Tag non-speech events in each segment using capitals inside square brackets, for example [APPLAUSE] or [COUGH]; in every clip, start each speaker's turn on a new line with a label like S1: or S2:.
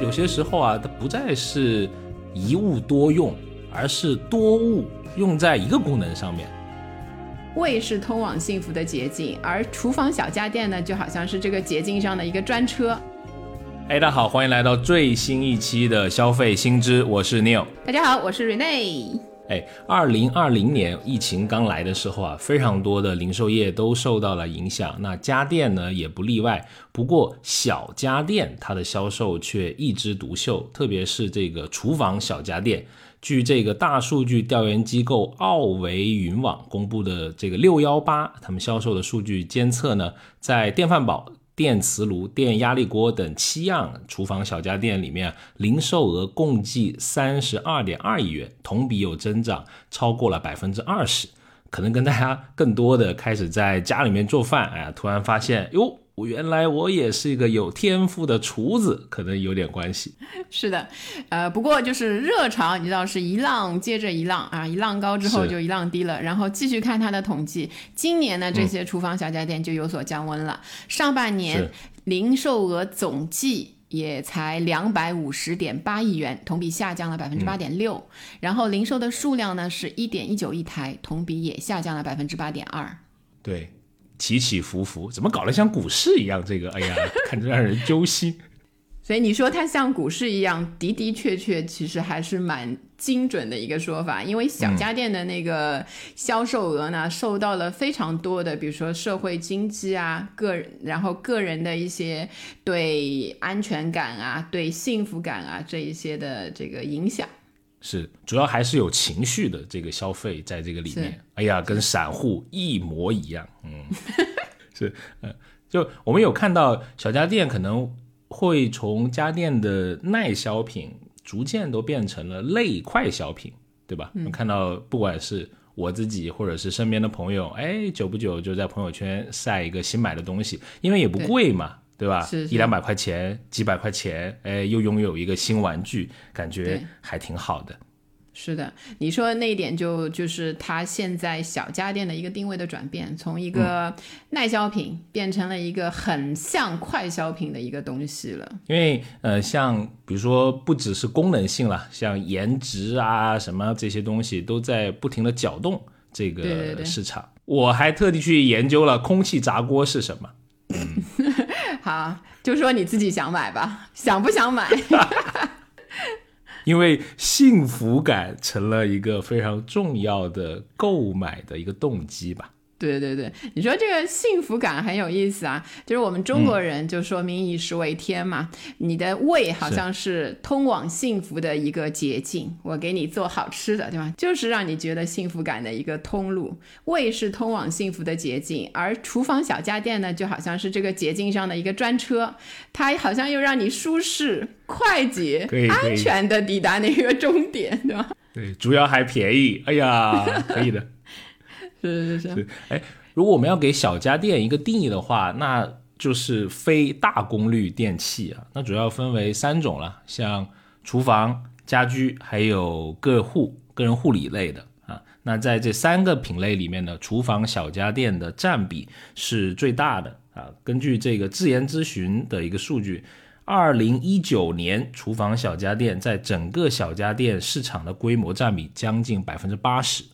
S1: 有些时候啊，它不再是一物多用，而是多物用在一个功能上面。
S2: 胃是通往幸福的捷径，而厨房小家电呢，就好像是这个捷径上的一个专车。
S1: 哎，大家好，欢迎来到最新一期的消费新知，我是 Neil。
S2: 大家好，我是 Rene。
S1: 哎，二零二零年疫情刚来的时候啊，非常多的零售业都受到了影响，那家电呢也不例外。不过小家电它的销售却一枝独秀，特别是这个厨房小家电。据这个大数据调研机构奥维云网公布的这个六幺八，他们销售的数据监测呢，在电饭煲。电磁炉、电压力锅等七样厨房小家电里面，零售额共计三十二点二亿元，同比有增长超过了百分之二十。可能跟大家更多的开始在家里面做饭，哎呀，突然发现哟。我原来我也是一个有天赋的厨子，可能有点关系。[LAUGHS]
S2: 是的，呃，不过就是热潮，你知道是一浪接着一浪啊，一浪高之后就一浪低了。然后继续看它的统计，今年呢这些厨房小家电就有所降温了。上半年零售额总计也才两百五十点八亿元，同比下降了百分之八点六。然后零售的数量呢是一点一九亿台，同比也下降了百分之八点二。
S1: 对。起起伏伏，怎么搞得像股市一样？这个，哎呀，[LAUGHS] 看着让人揪心。
S2: 所以你说它像股市一样的的确确，其实还是蛮精准的一个说法。因为小家电的那个销售额呢，受到了非常多的，比如说社会经济啊，个人，然后个人的一些对安全感啊、对幸福感啊这一些的这个影响。
S1: 是，主要还是有情绪的这个消费在这个里面。哎呀，跟散户一模一样。嗯，[LAUGHS] 是，嗯，就我们有看到小家电可能会从家电的耐销品，逐渐都变成了类快消品，对吧？嗯。看到不管是我自己或者是身边的朋友，哎，久不久就在朋友圈晒一个新买的东西，因为也不贵嘛。对吧？一两百块钱，几百块钱，哎，又拥有一个新玩具，感觉还挺好的。
S2: 是的，你说的那一点就就是它现在小家电的一个定位的转变，从一个耐销品变成了一个很像快消品的一个东西了。
S1: 因为呃，像比如说不只是功能性了，像颜值啊什么这些东西都在不停的搅动这个市场。我还特地去研究了空气炸锅是什么。[LAUGHS]
S2: 啊，就说你自己想买吧，想不想买？[LAUGHS]
S1: 因为幸福感成了一个非常重要的购买的一个动机吧。
S2: 对对对，你说这个幸福感很有意思啊，就是我们中国人就说民以食为天嘛，你的胃好像是通往幸福的一个捷径，我给你做好吃的，对吧？就是让你觉得幸福感的一个通路，胃是通往幸福的捷径，而厨房小家电呢，就好像是这个捷径上的一个专车，它好像又让你舒适、快捷、安全的抵达那个终点，对吧？
S1: 对，主要还便宜，哎呀，可以的。[LAUGHS]
S2: 是是是是，
S1: 哎，如果我们要给小家电一个定义的话，那就是非大功率电器啊。那主要分为三种了，像厨房、家居还有个护、个人护理类的啊。那在这三个品类里面呢，厨房小家电的占比是最大的啊。根据这个智研咨询的一个数据，二零一九年厨房小家电在整个小家电市场的规模占比将近百分之八十。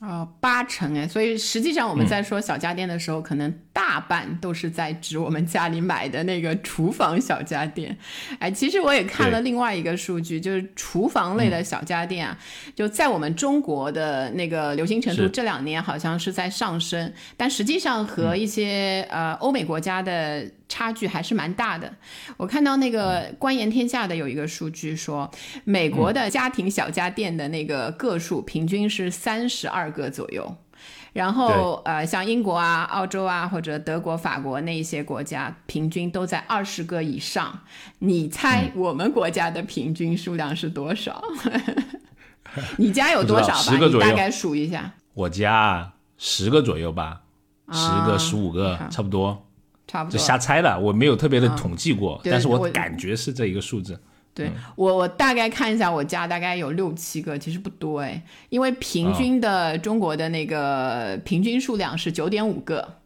S2: 哦，八成哎，所以实际上我们在说小家电的时候，可能大半都是在指我们家里买的那个厨房小家电。哎，其实我也看了另外一个数据，就是厨房类的小家电啊，就在我们中国的那个流行程度，这两年好像是在上升，但实际上和一些呃欧美国家的。差距还是蛮大的。我看到那个观言天下的有一个数据说，美国的家庭小家电的那个个数平均是三十二个左右，然后呃，像英国啊、澳洲啊或者德国、法国那一些国家，平均都在二十个以上。你猜我们国家的平均数量是多少？[LAUGHS] 你家有多少吧？你大概数一下。
S1: 我家十个左右吧，十个、十五个，差不多。
S2: 差不多
S1: 就瞎猜了，我没有特别的统计过，但是我感觉是这一个数字。
S2: 对我，我大概看一下，我家大概有六七个，其实不多哎，因为平均的中国的那个平均数量是九点五个，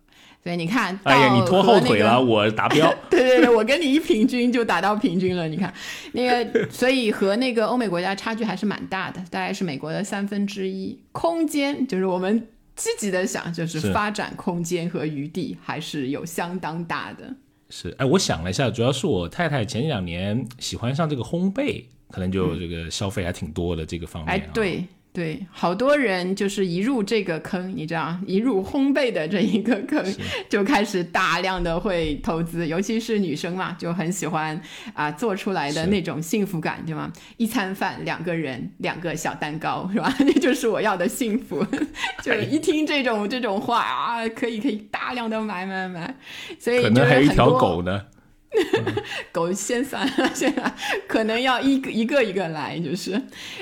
S2: 所以你看，
S1: 哎呀，你拖后腿了，
S2: 那个
S1: 我达标。[LAUGHS]
S2: 对对对，我跟你一平均就达到平均了。你看，那个，所以和那个欧美国家差距还是蛮大的，大概是美国的三分之一。空间就是我们积极的想，就是
S1: 是
S2: 发展空间和余地还是有相当大的。
S1: 是，哎，我想了一下，主要是我太太前两年喜欢上这个烘焙，可能就这个消费还挺多的这个方面、啊。
S2: 哎，，对对，好多人就是一入这个坑，你知道，一入烘焙的这一个坑，就开始大量的会投资，尤其是女生嘛，就很喜欢啊、做出来的那种幸福感，对吗？一餐饭两个人，两个小蛋糕，是吧？[LAUGHS] 那就是我要的幸福。就一听这种这种话啊，可以可以大量的买买买，所以
S1: 可
S2: 就是
S1: 能还有一条狗呢。[LAUGHS]
S2: 狗先算了，[LAUGHS] 现在可能要一个一个一个来，就是，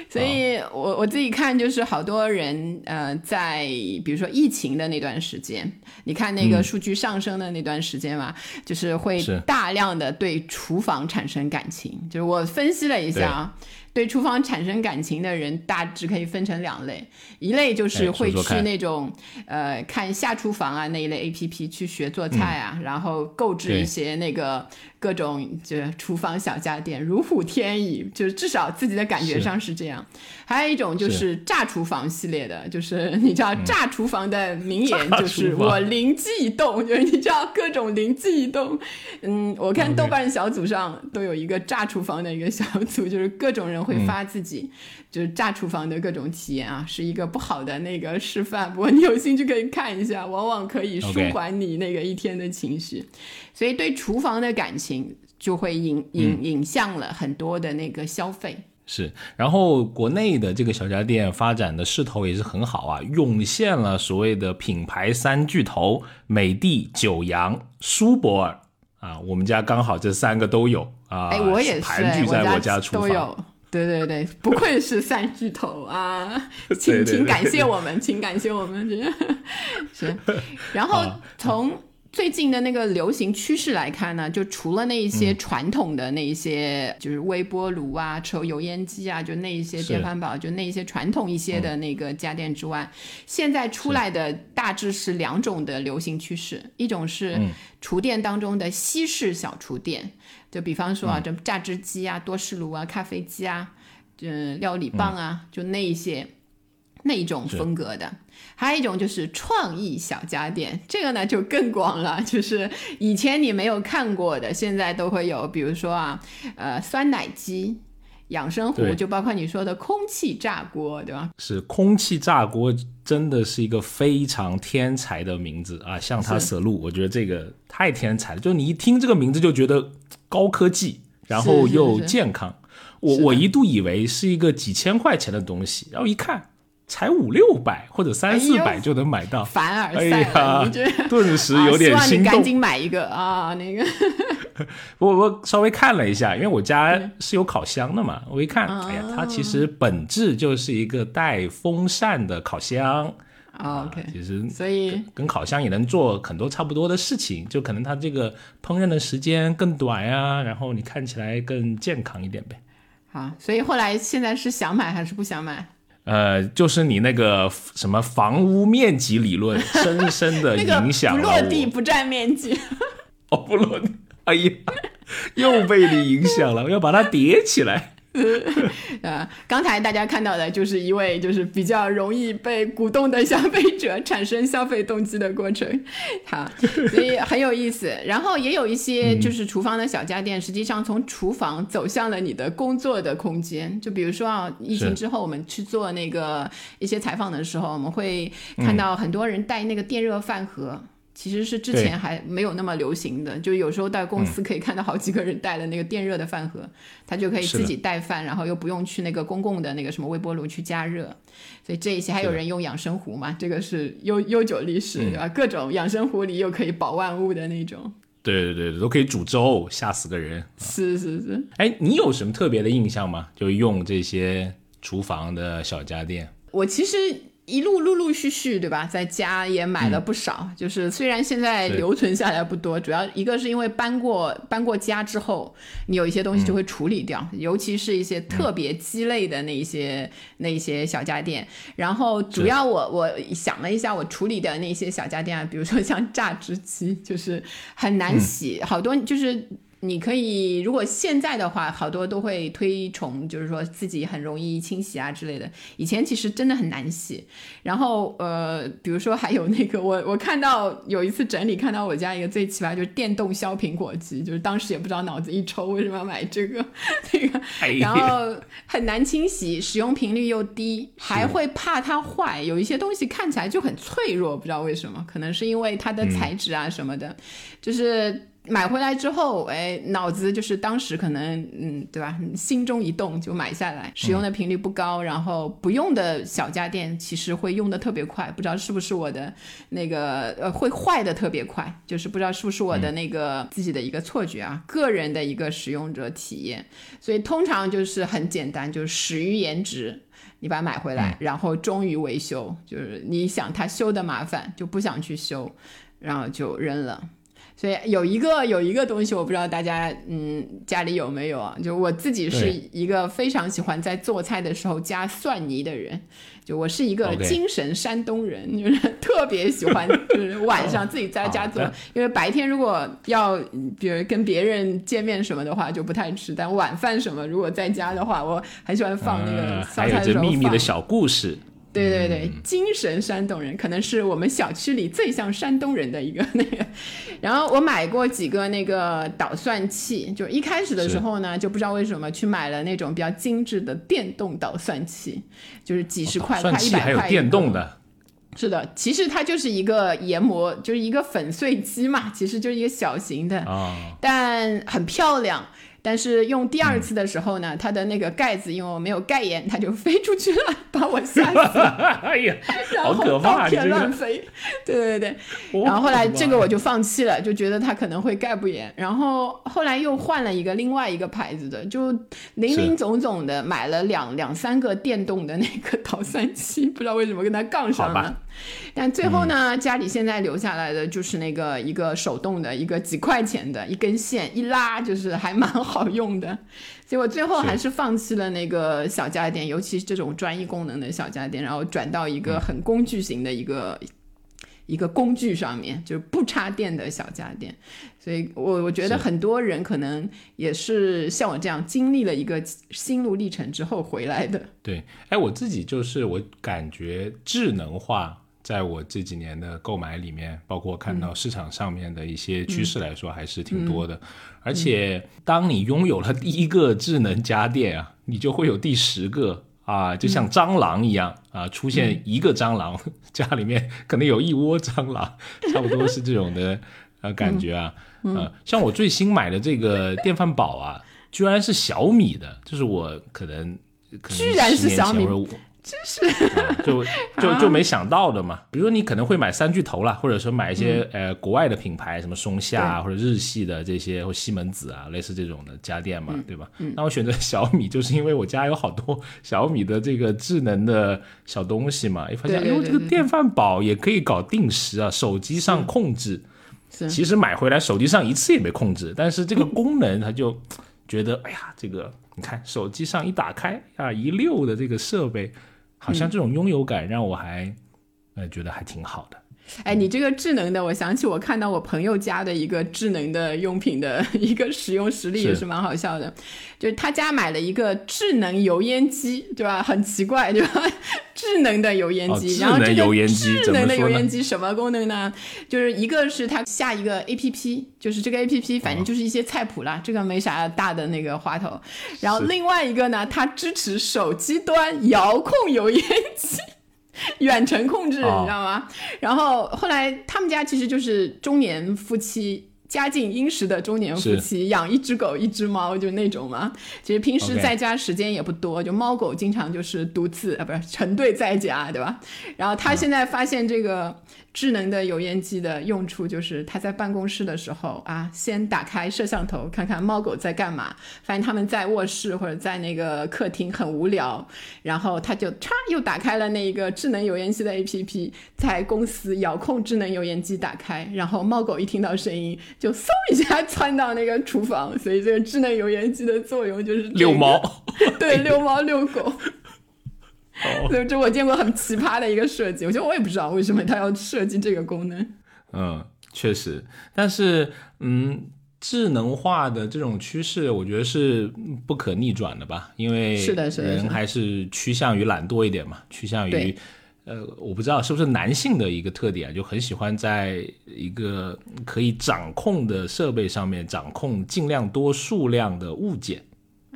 S2: 所以我我自己看就是好多人呃，在比如说疫情的那段时间，你看那个数据上升的那段时间嘛，就是会大量的对厨房产生感情，就是我分析了一下啊。对厨房产生感情的人，大致可以分成两类，一类就是
S1: 哎
S2: 会去那种呃看下厨房啊那一类 A P P 去学做菜啊，然后购置一些那个各种就是厨房小家电，如虎添翼，就是至少自己的感觉上是这样。还有一种就是炸厨房系列的，就是你知道炸厨房的名言就是我灵机一动，就是你知道各种灵机一动。嗯，我看豆瓣小组上都有一个炸厨房的一个小组，就是各种人会发自己、就是炸厨房的各种体验啊，是一个不好的那个示范。不过你有兴趣可以看一下，往往可以舒缓你那个一天的情绪。所以对厨房的感情就会引引引向了很多的那个消费。
S1: 是，然后国内的这个小家电发展的势头也是很好啊，涌现了所谓的品牌三巨头：美的、九阳、舒泊尔啊。我们家刚好这三个都有啊，
S2: 哎，我也是，
S1: 盘踞在
S2: 我
S1: 家厨房。
S2: 都有。对对对，不愧是三巨头啊！[LAUGHS] 请请感谢我们，请感谢我们，是是。然后
S1: 啊
S2: 从最近的那个流行趋势来看呢，就除了那一
S1: 嗯。
S2: 些传统的那一些，就是微波炉啊、抽油烟机啊，就那一些电饭煲，就那一些传统一些的那个家电之外，现在出来的大致是两种的流行趋势，一种是
S1: 嗯。
S2: 厨电当中的西式小厨电，就比方说
S1: 嗯。
S2: 啊，这榨汁机啊、多士炉啊、咖啡机啊，嗯，料理棒啊，就那一些那一种风格的。还有一种就是创意小家电，这个呢就更广了，就是以前你没有看过的，现在都会有，比如说啊，呃，酸奶机、养生壶，就包括你说的空气炸锅，对吧？
S1: 是空气炸锅，真的是一个非常天才的名字啊！像它
S2: 是
S1: 舍路，我觉得这个太天才了，就你一听这个名字就觉得高科技，然后又健康。我我一度以为是一个几千块钱的东西，然后一看才五六百或者三四百就能买到，[LAUGHS]
S2: 凡尔
S1: 哎
S2: 赛了，
S1: 呀？[LAUGHS] 顿时
S2: 啊
S1: 有点
S2: 希望你赶。紧买一个啊，那个 [LAUGHS]
S1: 我我稍微看了一下，因为我家
S2: 嗯
S1: 是有烤箱的嘛，我一看，哎呀，它其
S2: 哦
S1: 实本质就是一个带风扇的烤箱。
S2: 啊 OK，
S1: 其实
S2: 所以
S1: 跟烤箱也能做很多差不多的事情，就可能它这个烹饪的时间更短呀，然后你看起来更健康一点呗。
S2: 好，所以后来现在是想买还是不想买？
S1: 呃，就是你那个什么房屋面积理论，[LAUGHS] 深深的影响了
S2: 不落地。不占面积，
S1: 哦，不落地，哎呀，又被你影响了，我要把它叠起来。[LAUGHS]
S2: 呃，刚才大家看到的就是一位就是比较容易被鼓动的消费者产生消费动机的过程，好，[LAUGHS] 所以很有意思。然后也有一些就是厨房的小家电，实际上从厨房走向了你的工作的空间。就比如说啊，疫情之后我们去做那个一些采访的时候，我们会看到很多人带那个电热饭盒。其实是之前还没有那么流行的，就有时候到公司可以看到好几个人带了那个电热的饭盒，他就可以自己带饭，然后又不用去那个公共的那个什么微波炉去加热，所以这一些还有人用养生壶嘛，这个是悠悠久历史，对吧？各种养生壶里又可以保万物的那种，
S1: 对对对，都可以煮粥，吓死个人。
S2: 是是是。
S1: 哎，你有什么特别的印象吗？就用这些厨房的小家电？
S2: 我其实一路陆陆续续，对吧？在家也买了不少，就是虽然现在留存下来不多，主要一个是因为搬过搬过家之后，你有一些东西就会处理掉，尤其是一些特别鸡肋的那一些那一些小家电。然后主要我我想了一下，我处理的那些小家电啊，比如说像榨汁机，就是很难洗，好多就是。你可以，如果现在的话，好多都会推崇，就是说自己很容易清洗啊之类的。以前其实真的很难洗。然后，呃，比如说还有那个，我我看到有一次整理，看到我家一个最奇葩，就是电动削苹果机，就是当时也不知道脑子一抽为什么要买这个 [LAUGHS] 那个，然后很难清洗，使用频率又低，还会怕它坏。有一些东西看起来就很脆弱，不知道为什么，可能是因为它的材质啊什么的，就是。买回来之后，哎，脑子就是当时可能，嗯，对吧？心中一动就买下来，使用的频率不高，然后不用的小家电其实会用的特别快，不知道是不是我的那个呃会坏的特别快，就是不知道是不是我的那个自己的一个错觉啊，个人的一个使用者体验。所以通常就是很简单，就是始于颜值，你把它买回来，然后忠于维修，就是你想它修的麻烦就不想去修，然后就扔了。所以有一个有一个东西，我不知道大家嗯家里有没有啊？就我自己是一个非常喜欢在做菜的时候加蒜泥的人，就我是一个精神山东人，就是 [LAUGHS] 特别喜欢就是晚 [LAUGHS] 上自己在家做，因为白天如果要比如跟别人见面什么的话就不太吃，但晚饭什么如果在家的话，我很喜欢放那个烧菜的
S1: 秘密的小故事。
S2: 对对对，精神山东人可能是我们小区里最像山东人的一个那个。然后我买过几个那个捣蒜器，就一开始的时候呢，就不知道为什么去买了那种比较精致的电动捣蒜器，就是几十块、快一百块。
S1: 还有电动的。
S2: 是的，其实它就是一个研磨，就是一个粉碎机嘛，其实就是一个小型的，但很漂亮。但是用第二次的时候呢，它的那个盖子因为我没有盖严，它就飞出去了，把我吓死了。[LAUGHS]
S1: 哎呀，好可怕！
S2: 天乱飞。对对对。然后后来这个我就放弃了，就觉得它可能会盖不严。然后后来又换了一个另外一个牌子的，就零零总总的买了两两三个电动的那个捣蒜器，不知道为什么跟它杠上了。但最后呢，家里现在留下来的就是那个一个手动的，一个几块钱的一根线一拉，就是还蛮好用的。结果最后还是放弃了那个小家电，尤其是这种专一功能的小家电，然后转到一个很工具型的一个一个工具上面，就是不插电的小家电。所以我我觉得很多人可能也是像我这样经历了一个心路历程之后回来的。
S1: 对，哎，我自己就是我感觉智能化。在我这几年的购买里面，包括看到市场上面的一些趋势来说，还是挺多的。而且，当你拥有了第一个智能家电啊，你就会有第十个啊，就像蟑螂一样啊，出现一个蟑螂，[LAUGHS] 家里面可能有一窝蟑螂，[LAUGHS] 差不多是这种的呃感觉啊。嗯，像我最新买的这个电饭煲啊，居然是小米的，就是我可能可能
S2: 居然是小米。真是，
S1: 就就 [LAUGHS] 就没想到的嘛。比如说你可能会买三巨头啦，或者说买一些呃国外的品牌，什么松下啊或者日系的这些或西门子啊，类似这种的家电嘛，对吧？那我选择小米，就是因为我家有好多小米的这个智能的小东西嘛。一发现，哎呦，这个电饭煲也可以搞定时啊，手机上控制。其实买回来手机上一次也没控制，但是这个功能他就 [LAUGHS] 觉得，哎呀，这个你看手机上一打开啊，一溜的这个设备。好像这种拥有感让我还，呃，觉得还挺好的。
S2: 哎，你这个智能的，我想起我看到我朋友家的一个智能的用品的 [LAUGHS] 一个使用实例，也是蛮好笑的。就是他家买了一个智能油烟机，对吧？很奇怪，对吧？[LAUGHS] 智能的油烟机，然后这个智能的油烟机什么功能呢？就是一个是它下一个 A P P，就是这个 A P P，反正就是一些菜谱啦，这个没啥大的那个花头。然后另外一个呢，它支持手机端遥控油烟机。[LAUGHS] 远程控制，你知道吗？然后后来他们家其实就是中年夫妻家境殷实的中年夫妻，养一只狗一只猫，就那种嘛。其实平时在家时间也不多，就猫狗经常就是独自啊，不是成对在家，对吧？然后他现在发现这个。智能的油烟机的用处就是他在办公室的时候啊，先打开摄像头看看猫狗在干嘛，发现他们在卧室或者在那个客厅很无聊，然后他就嚓又打开了那个智能油烟机的 APP，在公司遥控智能油烟机打开，然后猫狗一听到声音就嗖一下窜到那个厨房，所以这个智能油烟机的作用就是
S1: 遛猫，
S2: 对，遛猫遛狗。对，这我见过很奇葩的一个设计，我觉得我也不知道为什么他要设计这个功能。
S1: 嗯，确实，但是嗯，智能化的这种趋势，我觉得是不可逆转的吧？因为
S2: 是的，是的，
S1: 人还是趋向于懒惰一点嘛，趋向于呃，我不知道是不是男性的一个特点，就很喜欢在一个可以掌控的设备上面掌控尽量多数量的物件。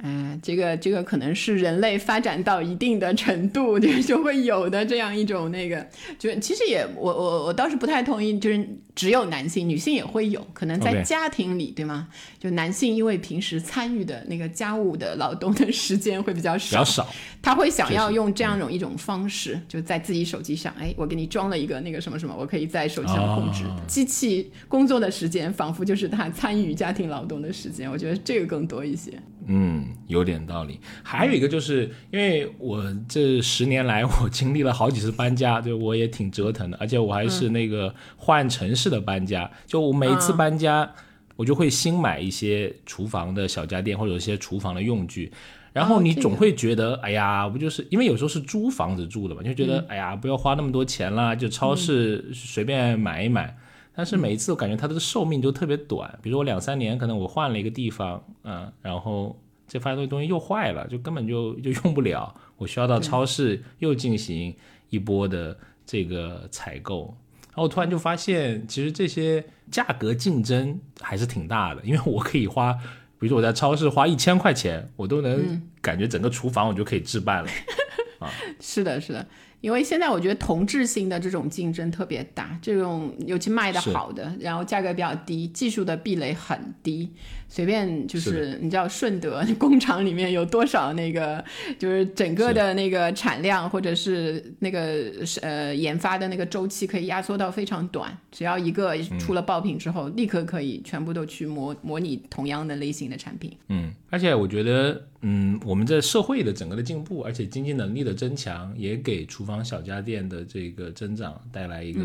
S2: 哎，这个这个可能是人类发展到一定的程度，就就会有的这样一种那个，就其实也我我我倒是不太同意，就是只有男性，女性也会有可能在家庭里，对吗？就男性因为平时参与的那个家务的劳动的时间会比较少，比
S1: 较少，
S2: 他会想要用这样种一种方式，就在自己手机上，哎，我给你装了一个那个什么什么，我可以在手机上控制机器工作的时间，仿佛就是他参与家庭劳动的时间，我觉得这个更多一些。
S1: 嗯，有点道理。还有一个就是，因为我这十年来，我经历了好几次搬家，就我也挺折腾的，而且我还是那个换城市的搬家。就我每一次搬家，我就会新买一些厨房的小家电或者一些厨房的用具。然后你总会觉得，哎呀，不就是因为有时候是租房子住的嘛，就觉得，哎呀，不要花那么多钱啦，就超市随便买一买。但是每一次我感觉它的寿命就特别短，比如说我两三年，可能我换了一个地方，嗯，然后这发现东西又坏了，就根本就就用不了，我需要到超市又进行一波的这个采购，然后我突然就发现，其实这些价格竞争还是挺大的，因为我可以花，比如说我在超市花一千块钱，我都能感觉整个厨房我就可以置办了，[LAUGHS] 啊，
S2: 是的，是的。因为现在我觉得同质性的这种竞争特别大，这种尤其卖的好的，然后价格比较低，技术的壁垒很低。随便就是你知道顺德工厂里面有多少那个，就是整个的那个产量或者是那个呃研发的那个周期可以压缩到非常短，只要一个出了爆品之后，立刻可以全部都去模模拟同样的类型的产品。
S1: 嗯，而且我觉得，嗯，我们在社会的整个的进步，而且经济能力的增强，也给厨房小家电的这个增长带来一个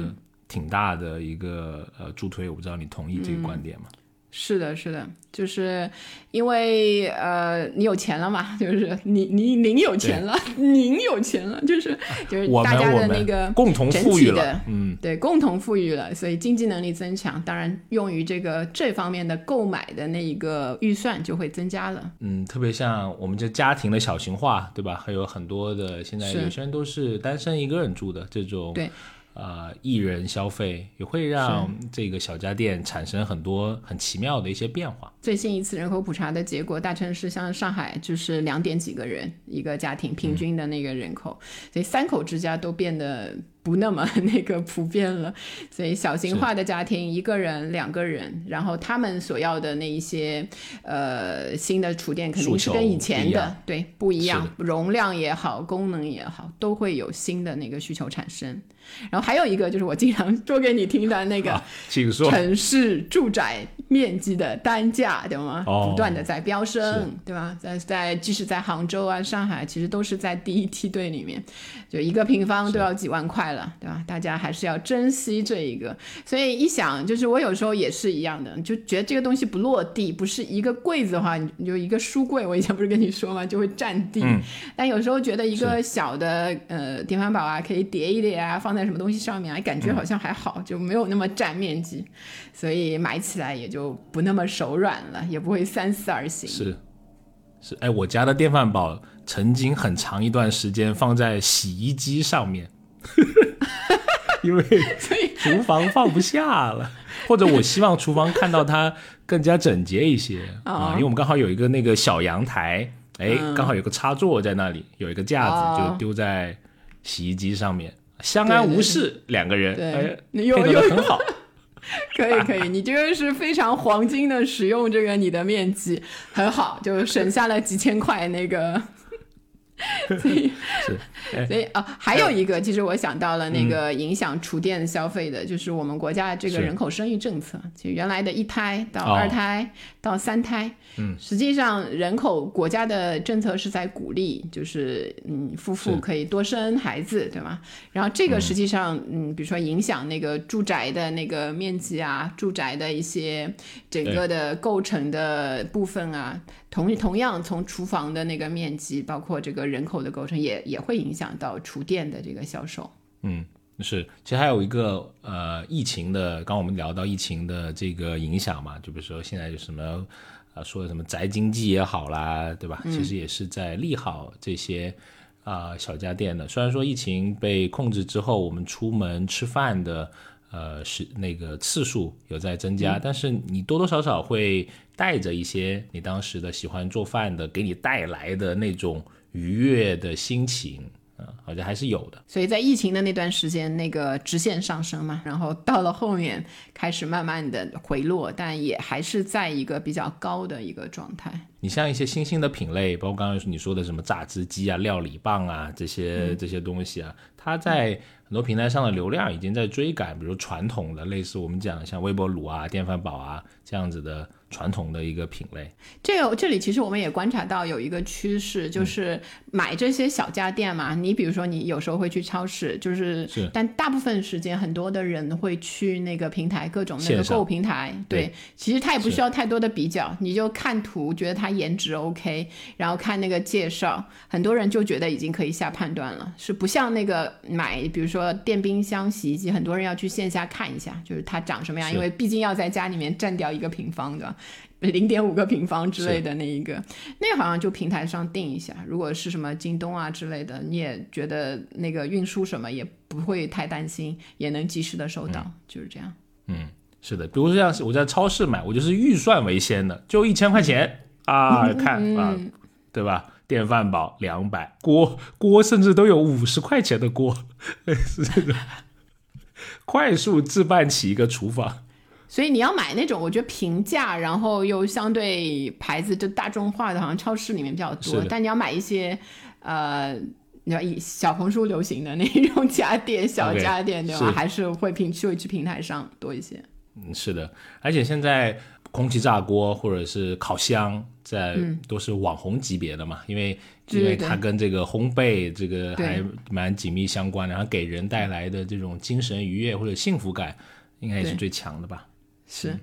S1: 挺大的一个呃助推。我不知道你同意这个观点吗？
S2: 是的，是的，就是因为呃，你有钱了嘛，[LAUGHS] 就是你你您有钱了，您有钱了，就是就是大家的那个
S1: 共同富裕了，嗯，
S2: 对，共同富裕了，所以经济能力增强，当然用于这个这方面的购买的那一个预算就会增加了。
S1: 嗯，特别像我们这家庭的小型化，对吧？还有很多的现在有些人都是单身一个人住的这种，
S2: 对。
S1: 呃，艺人消费也会让这个小家电产生很多很奇妙的一些变化。
S2: 最新一次人口普查的结果，大城市像上海就是两点几个人一个家庭平均的那个人口，所以三口之家都变得。不那么那个普遍了，[LAUGHS] 所以小型化的家庭一个人、两个人，然后他们所要的那一些呃新的厨电肯定是跟以前的对不一样，容量也好，功能也好，都会有新的那个需求产生。然后还有一个就是我经常说给你听的那个，[LAUGHS]
S1: 请说，
S2: 城市住宅面积的单价对吗？不断的在飙升，对吧？在在即使在杭州啊、上海，其实都是在第一梯队里面，就一个平方都要几万块了。对吧？大家还是要珍惜这一个。所以一想，就是我有时候也是一样的，就觉得这个东西不落地，不是一个柜子的话，你就一个书柜。我以前不是跟你说吗？就会占地。但有时候觉得一个小的呃电饭煲啊，可以叠一叠啊，放在什么东西上面啊，感觉好像还好，就没有那么占面积。所以买起来也就不那么手软了，也不会三思而行。
S1: 是是，哎，我家的电饭煲曾经很长一段时间放在洗衣机上面。[LAUGHS] 因为厨房放不下了，或者我希望厨房看到它更加整洁一些啊。因为我们刚好有一个那个小阳台，哎，刚好有个插座在那里，有一个架子就丢在洗衣机上面，相安无事，两个人哎，配合的很好。[LAUGHS] [LAUGHS]
S2: 可以可以，你这个是非常黄金的使用这个你的面积很好，就省下了几千块那个。[LAUGHS] [LAUGHS] 所以，所以啊，还有一个，其实我想到了那个影响厨电消费的，就是我们国家这个人口生育政策，就原来的一胎到二胎到三胎，
S1: 嗯，
S2: 实际上人口国家的政策是在鼓励，就是嗯，夫妇可以多生孩子，对吗？然后这个实际上，嗯，比如说影响那个住宅的那个面积啊，住宅的一些整个的构成的部分啊。同同样，从厨房的那个面积，包括这个人口的构成，也也会影响到厨电的这个销售。
S1: 嗯，是。其实还有一个呃，疫情的，刚我们聊到疫情的这个影响嘛，就比如说现在有什么啊，说什么宅经济也好啦，对吧？其实也是在利好这些啊小家电的。虽然说疫情被控制之后，我们出门吃饭的。呃，是那个次数有在增加，但是你多多少少会带着一些你当时的喜欢做饭的，给你带来的那种愉悦的心情，啊，好像还是有的。
S2: 所以在疫情的那段时间，那个直线上升嘛，然后到了后面开始慢慢的回落，但也还是在一个比较高的一个状态。
S1: 你像一些新兴的品类，包括刚刚你说的什么榨汁机啊、料理棒啊这些这些东西啊，它在。很多平台上的流量已经在追赶，比如传统的类似我们讲像微波炉啊、电饭煲啊这样子的。传统的一个品类，
S2: 这个这里其实我们也观察到有一个趋势，就是买这些小家电嘛。你比如说，你有时候会去超市，就是是，但大部分时间很多的人会去那个平台，各种那个购物平台。对，其实他也不需要太多的比较，你就看图，觉得它颜值 OK，然后看那个介绍，很多人就觉得已经可以下判断了。是不像那个买，比如说电冰箱、洗衣机，很多人要去线下看一下，就是它长什么样，因为毕竟要在家里面占掉一个平方的。零点五个平方之类的那一个，那个好像就平台上定一下。如果是什么京东啊之类的，你也觉得那个运输什么也不会太担心，也能及时的收到，就是这样。
S1: 嗯，是的。比如像我在超市买，我就是预算为先的，就一千块钱啊，看啊，对吧？电饭煲两百，锅锅甚至都有五十块钱的锅，是这个，快速置办起一个厨房。
S2: 所以你要买那种我觉得平价，然后又相对牌子就大众化的，好像超市里面比较多。但你要买一些，呃，你要以小红书流行的那种家电、小家电，对吧？还是会平会去平台上多一些。
S1: 嗯，是的。而且现在空气炸锅或者是烤箱，在都是网红级别的嘛，因为因为它跟这个烘焙这个还蛮紧密相关的，然后给人带来的这种精神愉悦或者幸福感，应该也是最强的吧。
S2: 是，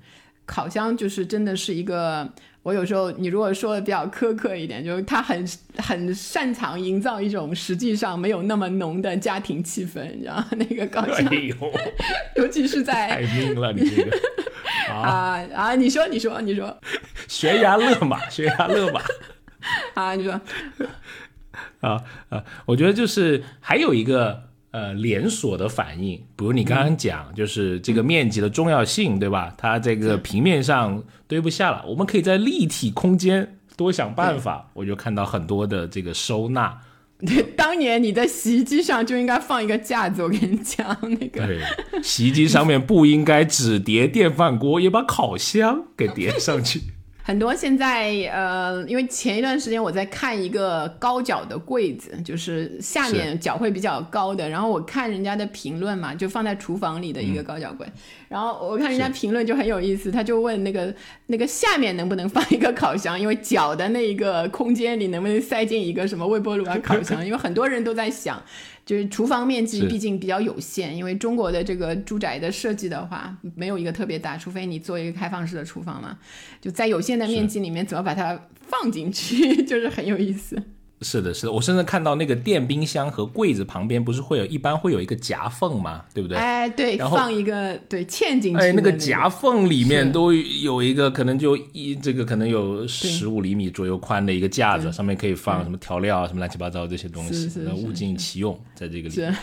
S2: 烤箱就是真的是一个，我有时候你如果说的比较苛刻一点，就是他很很擅长营造一种实际上没有那么浓的家庭气氛，你知道那个烤箱，尤其是在
S1: 太命了，你这个
S2: 啊 [LAUGHS] 啊！你说你说你说，
S1: 悬崖勒马，悬崖勒马
S2: 啊！你说
S1: 啊啊！我觉得就是还有一个。呃，连锁的反应，比如你刚刚讲，就是这个面积的重要性，对吧？它这个平面上堆不下了，我们可以在立体空间多想办法。我就看到很多的这个收纳。
S2: 对，[LAUGHS] 当年你在洗衣机上就应该放一个架子，我跟你讲，那个
S1: 对，洗衣机上面不应该只叠电饭锅，也把烤箱给叠上去。
S2: 很多现在呃，因为前一段时间我在看一个高脚的柜子，就是下面脚会比较高的。然后我看人家的评论嘛，就放在厨房里的一个高脚柜。然后我看人家评论就很有意思，他就问那个 [LAUGHS] 那个下面能不能放一个烤箱，因为脚的那一个空间里能不能塞进一个什么微波炉啊、烤箱？因为很多人都在想。就是厨房面积毕竟比较有限，因为中国的这个住宅的设计的话，没有一个特别大，除非你做一个开放式的厨房嘛。就在有限的面积里面，怎么把它放进去，[LAUGHS] 就是很有意思。
S1: 是的，是的，我甚至看到那个电冰箱和柜子旁边不是会有一般会有一个夹缝吗？对不对？
S2: 哎，对，然后放一个对嵌进去。
S1: 哎，
S2: 那
S1: 个夹缝里面都有一个可能就一这个可能有十五厘米左右宽的一个架子，上面可以放什么调料啊，什么乱七八糟这些东西，物尽其用在这个里。面。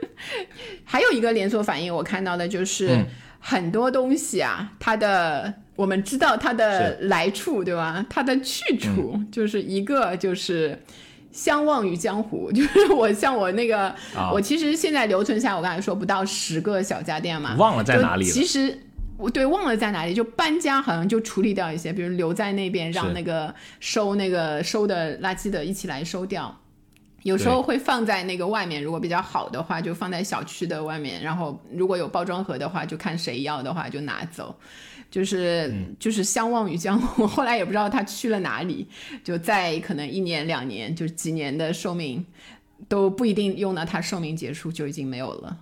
S1: [LAUGHS]
S2: 还有一个连锁反应，我看到的就是很多东西啊，它的。我们知道它的来处，对吧？它的去处就是一个就是相忘于江湖，[LAUGHS] 就是我像我那个，我其实现在留存下，我刚才说不到十个小家电嘛，
S1: 忘了在哪里了。
S2: 其实我对忘了在哪里，就搬家好像就处理掉一些，比如留在那边，让那个收那个收的垃圾的一起来收掉。有时候会放在那个外面，如果比较好的话，就放在小区的外面。然后如果有包装盒的话，就看谁要的话就拿走。就是、就是相忘于江湖，后来也不知道他去了哪里，就在可能一年两年，就几年的寿命都不一定用到他寿命结束就已经没有了。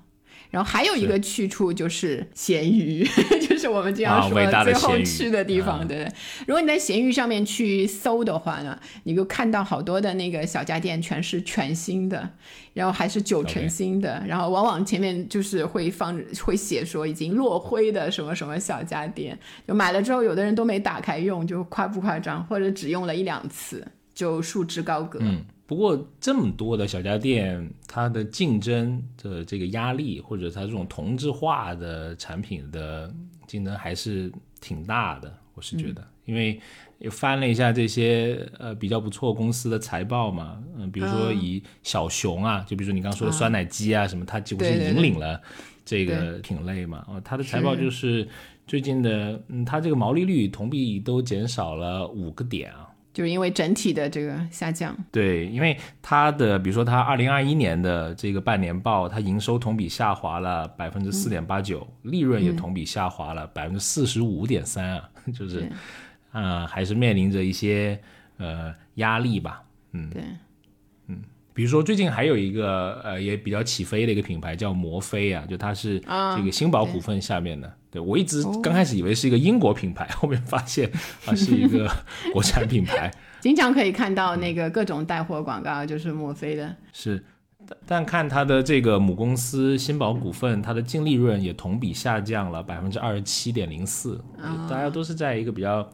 S2: 然后还有一个去处就是咸鱼，[LAUGHS] 就是我们经常说最后
S1: 咸鱼。
S2: 去的地方，
S1: 啊
S2: 对。如果你在闲鱼上面去搜的话呢，你就看到好多的那个小家电全是全新的，然后还是九成新的然后往往前面就是会放会写说已经落灰的什么什么小家电，就买了之后有的人都没打开用，就夸不夸张，或者只用了一两次就束之高阁。
S1: 嗯，不过这么多的小家电，它的竞争的这个压力，或者它这种同质化的产品的竞争还是挺大的，我是觉得，因为也翻了一下这些呃比较不错公司的财报嘛，嗯、比如说
S2: 嗯
S1: 以小熊啊，就比如说你刚刚说的酸奶机啊什么，它几乎是引领了这个品类嘛，哦，它的财报就是最近的，嗯，它这个毛利率同比都减少了五个点啊。
S2: 就是因为整体的这个下降，
S1: 对，因为它的，比如说它二零二一年的这个半年报，它营收同比下滑了百分之四点八九，利润也同比下滑了百分之四十五点三啊，[LAUGHS] 就是
S2: 对，
S1: 啊、还是面临着一些呃压力吧。
S2: 嗯对，
S1: 比如说最近还有一个呃也比较起飞的一个品牌叫摩飞啊，就它是
S2: 啊
S1: 这个新宝股份下面的。对我一直刚开始以为是一个英国品牌，[LAUGHS] 后面发现啊是一个 [LAUGHS] 国产品牌。
S2: 经常可以看到那个各种带货广告，就是墨菲的。
S1: 是，但但看它的这个母公司新宝股份，它的净利润也同比下降了百分之二十七点零四，大家都是在一个比较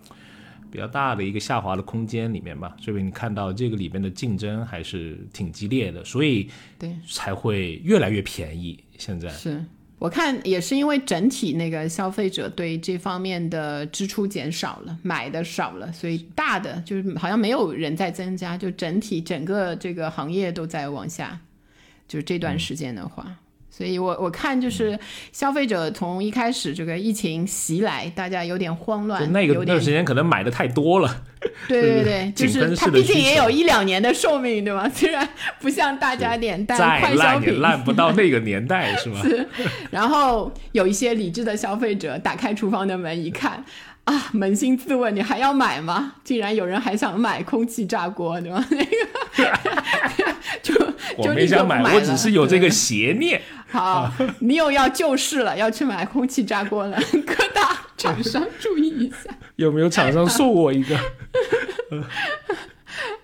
S1: 比较大的一个下滑的空间里面吧，所以你看到这个里面的竞争还是挺激烈的，所以
S2: 对，
S1: 才会越来越便宜。现在
S2: 是我看也是因为整体那个消费者对这方面的支出减少了，买的少了，所以大的就是好像没有人在增加，就整体整个这个行业都在往下，就是这段时间的话。所以我我看就是消费者从一开始这个疫情袭来，大家有点慌乱，
S1: 那个那段时间可能买的太多了，
S2: 对 [LAUGHS] 对对，[LAUGHS] 就是它毕竟也有一两年的寿命，对吧？[LAUGHS] 虽然不像大家点，但
S1: 再
S2: 快消
S1: 烂也
S2: 品
S1: 烂不到那个年代，是吗是？
S2: 然后有一些理智的消费者打开厨房的门一看，啊，扪心自问，你还要买吗？竟然有人还想买空气炸锅，对吗？那个就
S1: 我没想买，
S2: 买
S1: 我只是有这个邪念。[LAUGHS]
S2: 好，你又要救市了，要去买空气炸锅了，各大厂商注意一下。[LAUGHS]
S1: 有没有厂商送我一个？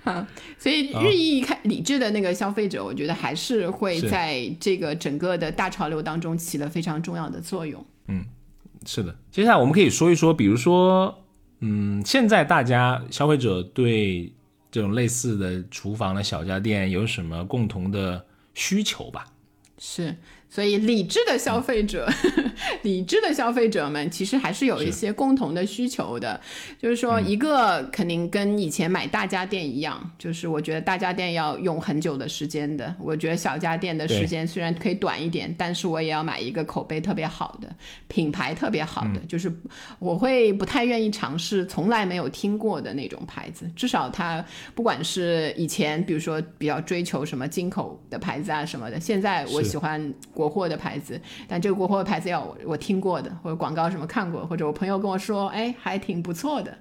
S1: [LAUGHS]
S2: 所以日益开理智的那个消费者，我觉得还是会
S1: 是
S2: 在这个整个的大潮流当中起了非常重要的作用。
S1: 嗯是的，接下来我们可以说一说，比如说，嗯，现在大家消费者对这种类似的厨房的小家电有什么共同的需求吧？
S2: 是，所以理智的消费者，[LAUGHS] 理智的消费者们其实还是有一些共同的需求的，就是说，一个肯定跟以前买大家电一样，就是我觉得大家电要用很久的时间的，我觉得小家电的时间虽然可以短一点，但是我也要买一个口碑特别好的、品牌特别好的，就是我会不太愿意尝试从来没有听过的那种牌子，至少它不管是以前比如说比较追求什么进口的牌子啊什么的，现在我喜欢国货的牌子，但这个国货的牌子要我我听过的，或者广告什么看过，或者我朋友跟我说，哎，还挺不错的，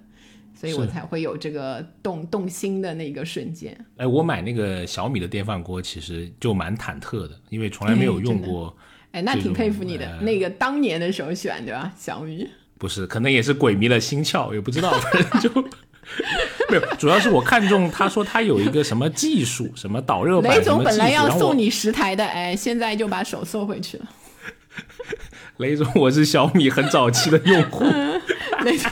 S2: 所以我才会有这个动动心的那个瞬间。
S1: 哎，我买那个小米的电饭锅其实就蛮忐忑的，因为从来没有用过，
S2: 哎，那挺佩服你的，
S1: 呃
S2: 那个当年的首选对吧？小米。
S1: 不是，可能也是鬼迷了心窍，也不知道，反正就 [LAUGHS] 没有。主要是我看中他说他有一个什么技术，什么导热板
S2: 雷总本来要送你十台的，哎，现在就把手缩回去了。[LAUGHS]
S1: 雷总，我是小米很早期的用户，[LAUGHS]
S2: 雷总，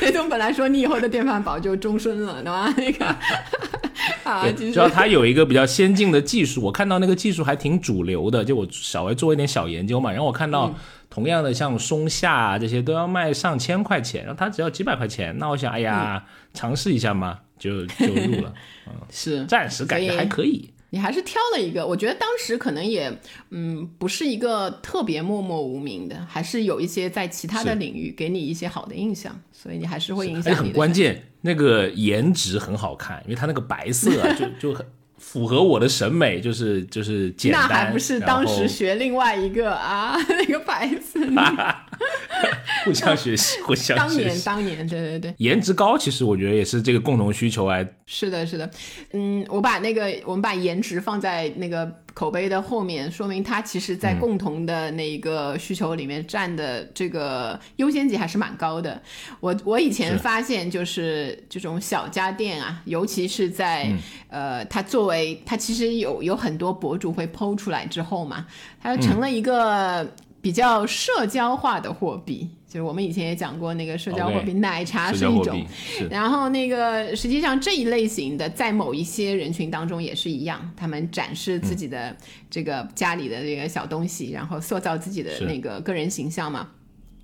S2: 雷总本来说你以后的电饭煲就终身了，对吧？那个
S1: 主要他有一个比较先进的技术，我看到那个技术还挺主流的，就我稍微做一点小研究嘛，然后我看到
S2: 嗯
S1: 同样的像松下啊这些都要卖上千块钱，然后它只要几百块钱，那我想，哎呀，
S2: 嗯
S1: 尝试一下嘛，就就入了，[LAUGHS] 嗯
S2: 是
S1: 暂时感觉还可以。
S2: 你还是挑了一个，我觉得当时可能也，嗯，不是一个特别默默无名的，还是有一些在其他的领域给你一些好的印象，所以你还是会影响你。
S1: 很关键，那个颜值很好看，因为它那个白色啊，就就很。符合我的审美，就是就是简单。
S2: 那还不是当时学另外一个啊，[LAUGHS] 那个牌子。[LAUGHS]
S1: 互相学习，[LAUGHS] 互相
S2: 当年，当年，对对对。
S1: 颜值高，其实我觉得也是这个共同需求哎。
S2: 是的，是的。嗯，我把那个我们把颜值放在那个口碑的后面，说明它其实在共同的那一个需求里面占的这个优先级还是蛮高的。我我以前发现就是这种小家电啊，尤其是在呃，它作为它其实有有很多博主会剖出来之后嘛，它成了一个。比较社交化的货币，就是我们以前也讲过那个社交货币，奶茶是一种。然后那个实际上这一类型的，在某一些人群当中也是一样，他们展示自己的这个家里的这个小东西，然后塑造自己的那个个人形象嘛。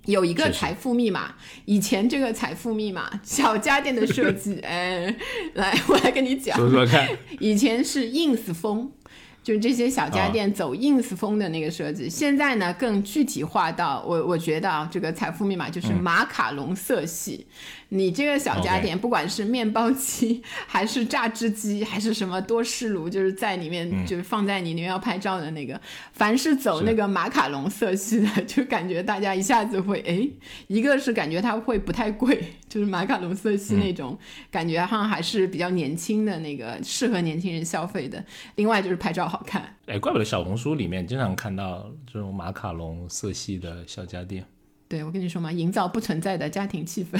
S2: 有一个财富密码，以前这个财富密码小家电的设计，[LAUGHS] 哎，来我来跟你讲，
S1: 说说看，
S2: 以前是 ins 风。就是这些小家电走 ins 风的那个设计，现在呢更具体化到我我觉得啊，这个财富密码就是马卡龙色系。你这个小家电，不管是面包机，[LAUGHS] 还是榨汁机，还是什么多士炉，就是在里面，就是放在你里面要拍照的那个，凡是走那个马卡龙色系的，[LAUGHS] 就感觉大家一下子会哎，一个是感觉它会不太贵，[LAUGHS] 就是马卡龙色系那种感觉，好像还是比较年轻的那个，适合年轻人消费的。另外就是拍照好看。
S1: 哎，怪不得小红书里面经常看到这种马卡龙色系的小家电。
S2: 对，我跟你说嘛，营造不存在的家庭气氛。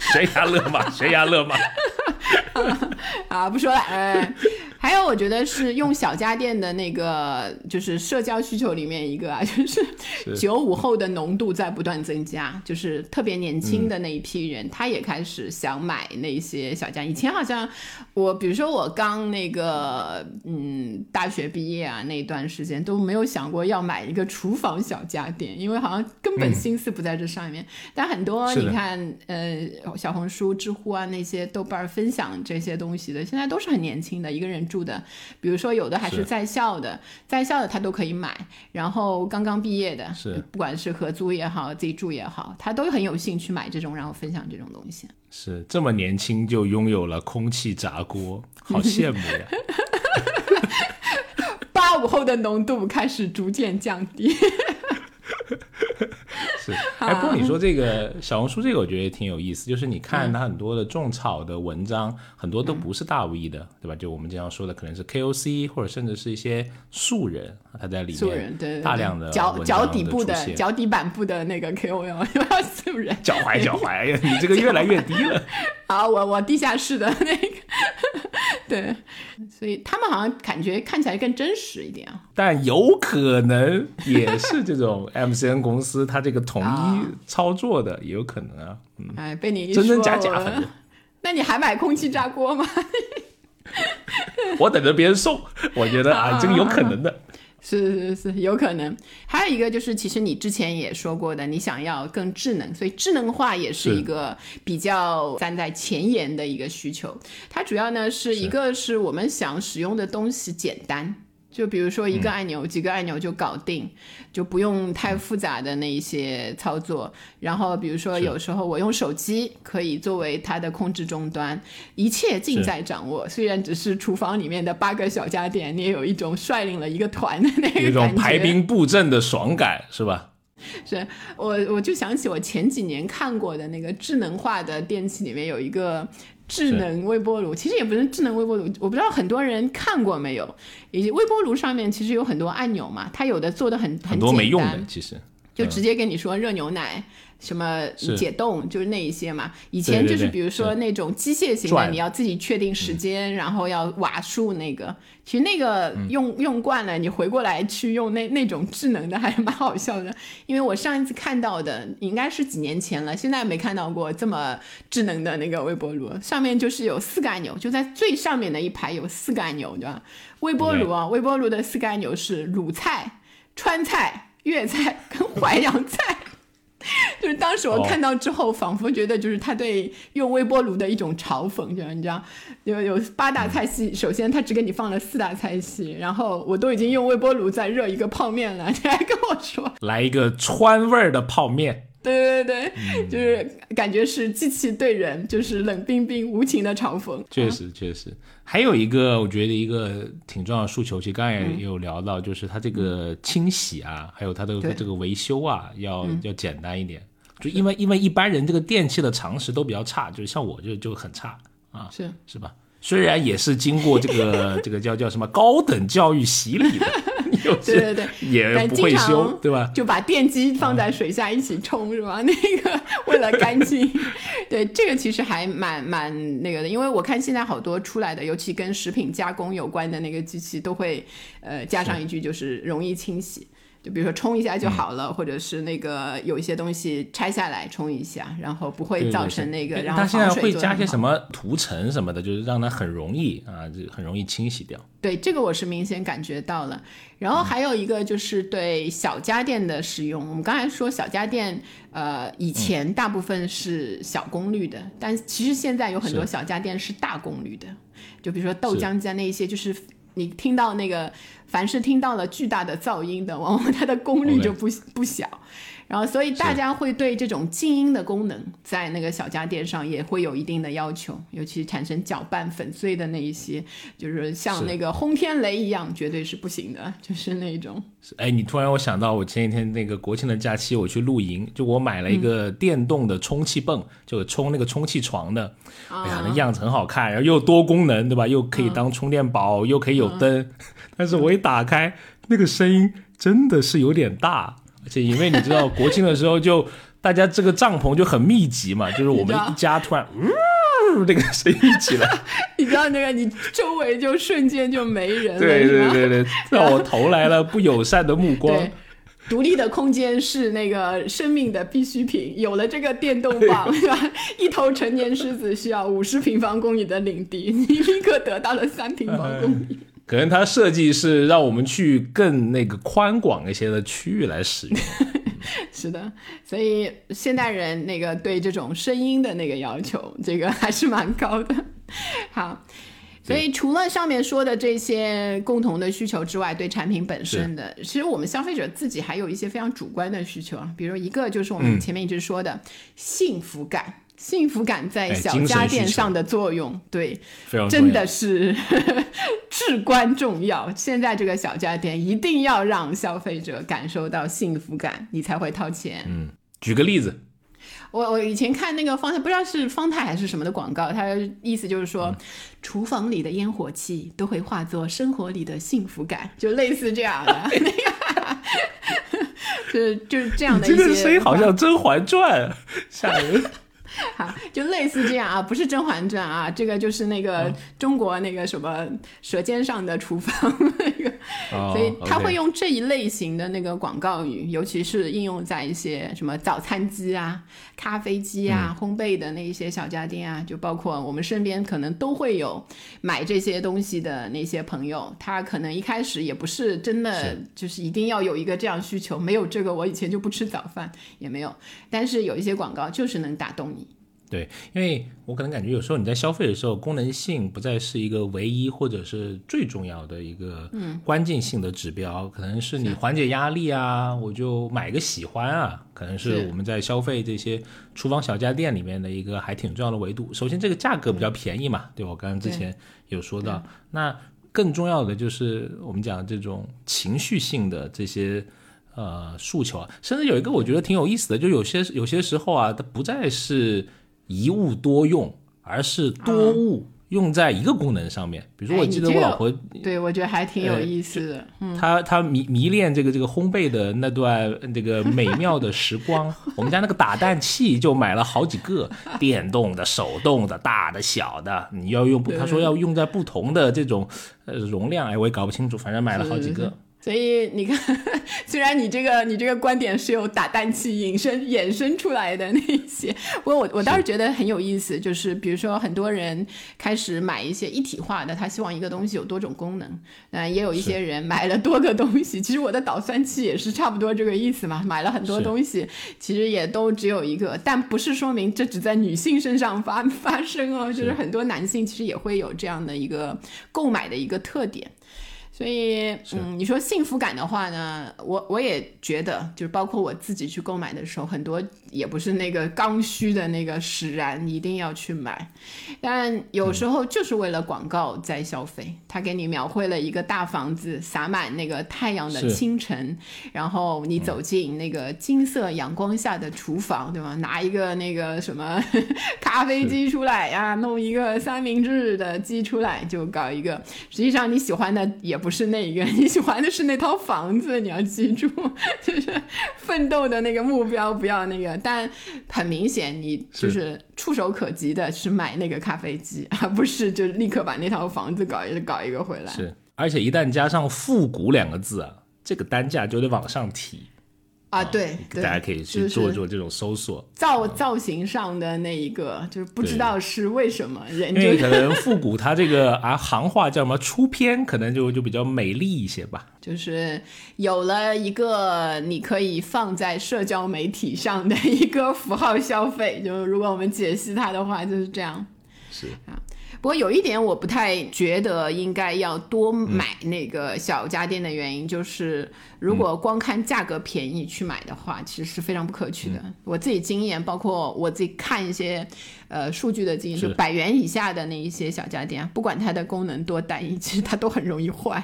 S1: 悬崖勒马，悬崖勒马。[LAUGHS]
S2: 啊，不说了。哎，还有，我觉得是用小家电的那个，就是社交需求里面一个啊，就是 [LAUGHS] 九五后的浓度在不断增加，就是特别年轻的那一批人，他也开始想买那些小家。以前好像我，比如说我刚那个，嗯，大学毕业啊那段时间都没有想过要买一个厨房小家电，因为好像根本心思不在这上面。但很多你看，呃，小红书、知乎啊那些豆瓣分享这些东西的，现在都是很年轻的一个人住的，比如说有的还是在校的，在校的他都可以买，然后刚刚毕业的，
S1: 是
S2: 不管是合租也好，自己住也好，他都很有兴趣买这种，然后分享这种东西。
S1: 是这么年轻就拥有了空气炸锅，好羡慕呀！[LAUGHS]
S2: 八五后的浓度开始逐渐降低。[LAUGHS] [LAUGHS]
S1: 是，哎，不过你说这个小红书这个，我觉得也挺有意思。就是你看它很多的种草的文章，很多都不是大 V 的，对吧？就我们经常说的，可能是 KOC 或者甚至是一些素人，他在里面大量的
S2: 脚脚底部的脚底板部的那个 KOL，[LAUGHS] 素人
S1: 脚踝脚踝，哎呀，你这个越来越低了。[LAUGHS]
S2: 好，我我地下室的那个，对，所以他们好像感觉看起来更真实一点啊。
S1: 但有可能也是这种 MCN 公司，它这个统一操作的也有可能啊。嗯，
S2: 哎，被你
S1: 真真假假，反正。[LAUGHS]
S2: 那你还买空气炸锅吗？
S1: 我等着别人送，[LAUGHS] 我觉得啊，这个有可能的。[LAUGHS]
S2: 是是是，有可能。还有一个就是，其实你之前也说过的，你想要更智能，所以智能化也是一个比较站在前沿的一个需求。它主要呢是一个是我们想使用的东西简单。就比如说一个按钮，几个按钮就搞定，就不用太复杂的那一些操作。然后比如说有时候我用手机可以作为它的控制终端，一切尽在掌握。虽然只是厨房里面的八个小家电，你也有一种率领了一个团的那个
S1: 一种排兵布阵的爽感，是吧？[LAUGHS]
S2: 是我我就想起我前几年看过的那个智能化的电器里面有一个。智能微波炉其实也不是智能微波炉，我不知道很多人看过没有。以及微波炉上面其实有很多按钮嘛，它有的做的很
S1: 很多没用的，其实
S2: 就直接跟你说热牛奶。什么解冻就是那一些嘛，以前就是比如说那种机械型的，你要自己确定时间，然后要瓦数那个，其实那个用用惯了，你回过来去用那那种智能的还是蛮好笑的。因为我上一次看到的应该是几年前了，现在没看到过这么智能的那个微波炉，上面就是有四个按钮，就在最上面的一排有四个按钮，对吧？微波炉啊，微波炉的四个按钮是鲁菜、川菜、粤菜跟淮扬菜。[LAUGHS] 就是当时我看到之后，仿佛觉得就是他对用微波炉的一种嘲讽，就是你知道，有有八大菜系，首先他只给你放了四大菜系，然后我都已经用微波炉在热一个泡面了，你还跟我说。
S1: 来一个川味儿的泡面。
S2: 对对对，就是感觉是机器对人就是冷冰冰无情的嘲讽。
S1: 确实确实，还有一个我觉得一个挺重要的诉求，其实刚才也有聊到，就是它这个清洗啊，还有它的这个维修啊，要要简单一点。就因为因为一般人这个电器的常识都比较差，就是像我就就很差啊，
S2: 是
S1: 是吧？虽然也是经过这个这个叫叫什么高等教育洗礼的。
S2: 对对对，
S1: 也不会修，对吧？
S2: 就把电机放在水下一起冲，是吧？[LAUGHS] 那个为了干净，对这个其实还蛮蛮那个的，因为我看现在好多出来的，尤其跟食品加工有关的那个机器，都会呃加上一句，就是容易清洗。就比如说冲一下就好了，或者是那个有一些东西拆下来冲一下，然后不会造成那个。然后
S1: 它现在会加些什么涂层什么的，就是让它很容易啊，就很容易清洗掉。
S2: 对，这个我是明显感觉到了。然后还有一个就是对小家电的使用，我们刚才说小家电，呃，以前大部分是小功率的，但其实现在有很多小家电是大功率的，就比如说豆浆机啊那一些，就是你听到那个。凡是听到了巨大的噪音的，往往它的功率就不不小。然后，所以大家会对这种静音的功能，在那个小家电上也会有一定的要求，尤其产生搅拌粉碎的那一些，就是像那个轰天雷一样，绝对是不行的，就是那种。
S1: 哎，你突然我想到，我前几天那个国庆的假期，我去露营，就我买了一个电动的充气泵，就充那个充气床的。哎呀，那样子很好看，然后又多功能，对吧？又可以当充电宝，又可以有灯。[LAUGHS] 但是我一打开，那个声音真的是有点大。而且因为你知道国庆的时候，就大家这个帐篷就很密集嘛，就是我们一家突然呜这个声音起来，[LAUGHS]
S2: 你知道那个你周围就瞬间就没人了，
S1: 对对对对，让我投来了不友善的目光。
S2: 独立的空间是那个生命的必需品，有了这个电动棒，是吧？一头成年狮子需要五十平方公里的领地，你立刻得到了三平方公里。
S1: 可能它设计是让我们去更那个宽广一些的区域来使用，[LAUGHS]
S2: 是的，所以现代人那个对这种声音的那个要求，这个还是蛮高的。好，所以除了上面说的这些共同的需求之外，对产品本身的，其实我们消费者自己还有一些非常主观的需求啊，比如一个就是我们前面一直说的幸福感。幸福感在小家电上的作用，对，真的是 [LAUGHS] 至关重要。现在这个小家电一定要让消费者感受到幸福感，你才会掏钱。
S1: 嗯，举个例子，
S2: 我我以前看那个方太，不知道是方太还是什么的广告，它意思就是说，厨房里的烟火气都会化作生活里的幸福感，就类似这样的。[LAUGHS] [LAUGHS] 那个，就是就是这样的。
S1: 这个声音好像《甄嬛传》，吓人。[LAUGHS]
S2: 好，就类似这样啊，不是《甄嬛传》啊，这个就是那个中国那个什么《舌尖上的厨房》[LAUGHS] 那个，所以他会用这一类型的那个广告语，尤其是应用在一些什么早餐机啊、咖啡机啊、烘焙的那一些小家电啊，就包括我们身边可能都会有买这些东西的那些朋友，他可能一开始也不是真的就是一定要有一个这样需求，没有这个我以前就不吃早饭也没有，但是有一些广告就是能打动你。
S1: 对，因为我可能感觉有时候你在消费的时候，功能性不再是一个唯一或者是最重要的一个关键性的指标，可能是你缓解压力啊，我就买个喜欢啊，可能是我们在消费这些厨房小家电里面的一个还挺重要的维度。首先，这个价格比较便宜嘛，对我刚刚之前有说到，那更重要的就是我们讲这种情绪性的这些呃诉求啊，甚至有一个我觉得挺有意思的，就有些有些时候啊，它不再是。一物多用，而是多物用在一个功能上面。比如说，我记得我老婆，
S2: 对我觉得还挺有意思的。
S1: 她她迷迷恋这个这个烘焙的那段这个美妙的时光。[LAUGHS] 我们家那个打蛋器就买了好几个，电动的、手动的、大的、小的。你要用，她说要用在不同的这种呃容量，哎，我也搞不清楚，反正买了好几个。
S2: 所以你看，虽然你这个你这个观点是有打蛋器引申衍生出来的那一些，不过我我倒是觉得很有意思，就是比如说很多人开始买一些一体化的，他希望一个东西有多种功能，嗯，也有一些人买了多个东西。其实我的导算器也是差不多这个意思嘛，买了很多东西，其实也都只有一个，但不是说明这只在女性身上发发生哦，就是很多男性其实也会有这样的一个购买的一个特点。所以，嗯，你说幸福感的话呢，我我也觉得，就是包括我自己去购买的时候，很多也不是那个刚需的那个使然，一定要去买。但有时候就是为了广告在消费，他给你描绘了一个大房子，洒满那个太阳的清晨，然后你走进那个金色阳光下的厨房，对吧？拿一个那个什么咖啡机出来呀，弄一个三明治的机出来，就搞一个。实际上你喜欢的也。不是那一个，[LAUGHS] 你喜欢的是那套房子，你要记住，[LAUGHS] 就是奋斗的那个目标，不要那个。但很明显，你就是触手可及的是买那个咖啡机，[LAUGHS] 而不是就立刻把那套房子搞一搞一个回来。
S1: 是，而且一旦加上“复古”两个字啊，这个单价就得往上提。
S2: 啊，对，
S1: 大家可以去做做这种搜索，
S2: 造造型上的那一个，就是不知道是为什么人，
S1: 因为可能复古它这个啊行话叫什么出片，可能就就比较美丽一些吧。
S2: 就是有了一个你可以放在社交媒体上的一个符号消费，就是如果我们解析它的话，就是这样。
S1: 是
S2: 啊。不过有一点我不太觉得应该要多买那个小家电的原因，就是如果光看价格便宜去买的话，其实是非常不可取的。我自己经验，包括我自己看一些。呃，数据的经营，就百元以下的那一些小家电，不管它的功能多单一，其实 [LAUGHS] 它都很容易坏。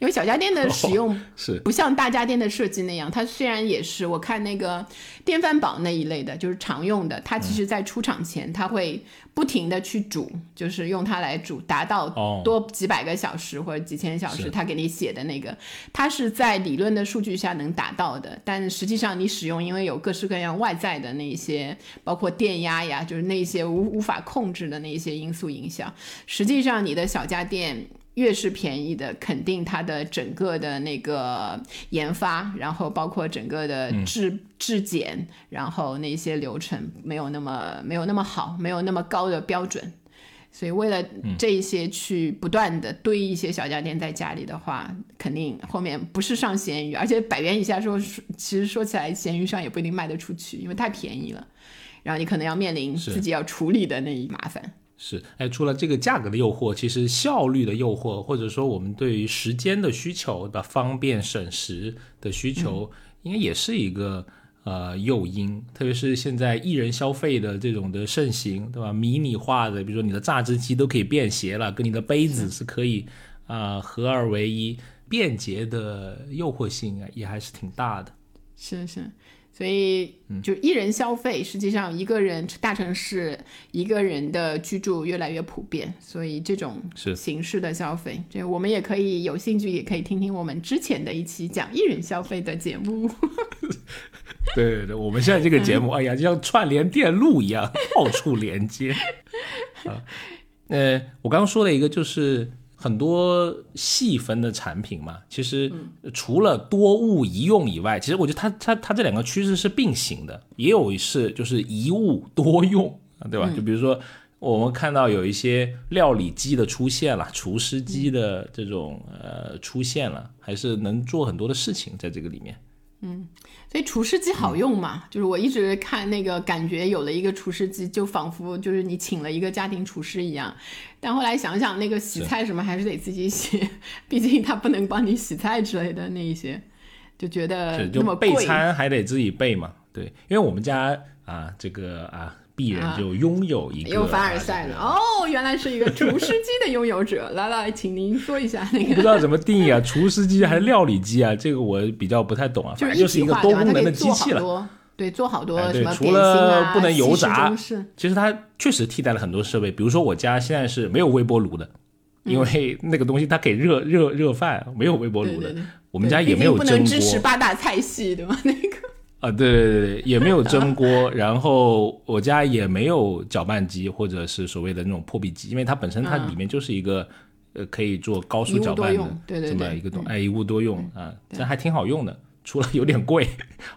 S2: 因为小家电的使用
S1: 是。
S2: 不像大家电的设计那样，它虽然也是我看那个电饭煲那一类的，就是常用的，它其实在出厂前，它会不停的去煮，就是用它来煮，达到多几百个小时或者几千小时，它给你写的那个，它是在理论的数据下能达到的，但实际上你使用，因为有各式各样外在的那些，包括电压呀，就是那些。无无法控制的那些因素影响，实际上你的小家电越是便宜的，肯定它的整个的那个研发，然后包括整个的质质检，然后那些流程没有那么没有那么好，没有那么高的标准。所以为了这一些去不断的堆一些小家电在家里的话，肯定后面不是上闲鱼，而且百元以下说，其实说起来闲鱼上也不一定卖得出去，因为太便宜了。然后你可能要面临自己要处理的那一麻烦。
S1: 是，哎，除了这个价格的诱惑，其实效率的诱惑，或者说我们对于时间的需求的方便省时的需求，应该也是一个呃诱因。特别是现在一人消费的这种的盛行，对吧？迷你化的，比如说你的榨汁机都可以便携了，跟你的杯子是可以啊合二为一，便捷的诱惑性啊也还是挺大的。
S2: 是是。所以，就一人消费，实际上一个人大城市一个人的居住越来越普遍，所以这种形式的消费，这我们也可以有兴趣，也可以听听我们之前的一期讲一人消费的节目。[LAUGHS]
S1: 对对对，我们现在这个节目，[LAUGHS] 哎呀，就像串联电路一样，到处连接。[LAUGHS] 啊，呃，我刚刚说了一个就是。很多细分的产品嘛，其实除了多物一用以外，其实我觉得它它它这两个趋势是并行的，也有是就是一物多用啊，对吧？就比如说我们看到有一些料理机的出现了，厨师机的这种呃出现了，还是能做很多的事情在这个里面。
S2: 嗯，所以厨师机好用嘛？就是我一直看那个，感觉有了一个厨师机，就仿佛就是你请了一个家庭厨师一样。但后来想想，那个洗菜什么还是得自己洗，[LAUGHS] 毕竟他不能帮你洗菜之类的那一些，就觉得那么
S1: 备餐还得自己备嘛。对，因为我们家啊，这个啊。必然就拥有一个，
S2: 有凡尔赛了哦，原来是一个厨师机的拥有者。来来，请您说一下那个，
S1: 不知道怎么定义啊？[LAUGHS] 厨师机还是料理机啊？这个我比较不太懂啊。
S2: 反正就
S1: 是一个多功能的机器了。
S2: 对，做好多什么
S1: 除了不能油炸，其实它确实替代了很多设备。比如说我家现在是没有微波炉的，因为那个东西它可以热热热饭，没有微波炉的。我们家也没有蒸锅。不
S2: 能支持八大菜系，对吗？那个。
S1: 啊，对对对对，也没有蒸锅，然后我家也没有搅拌机或者是所谓的那种破壁机，因为它本身它里面就是一个呃可以做高速搅拌的
S2: 多用对对
S1: 这么一个东，哎，一物多用啊，这还挺好用的，除了有点贵，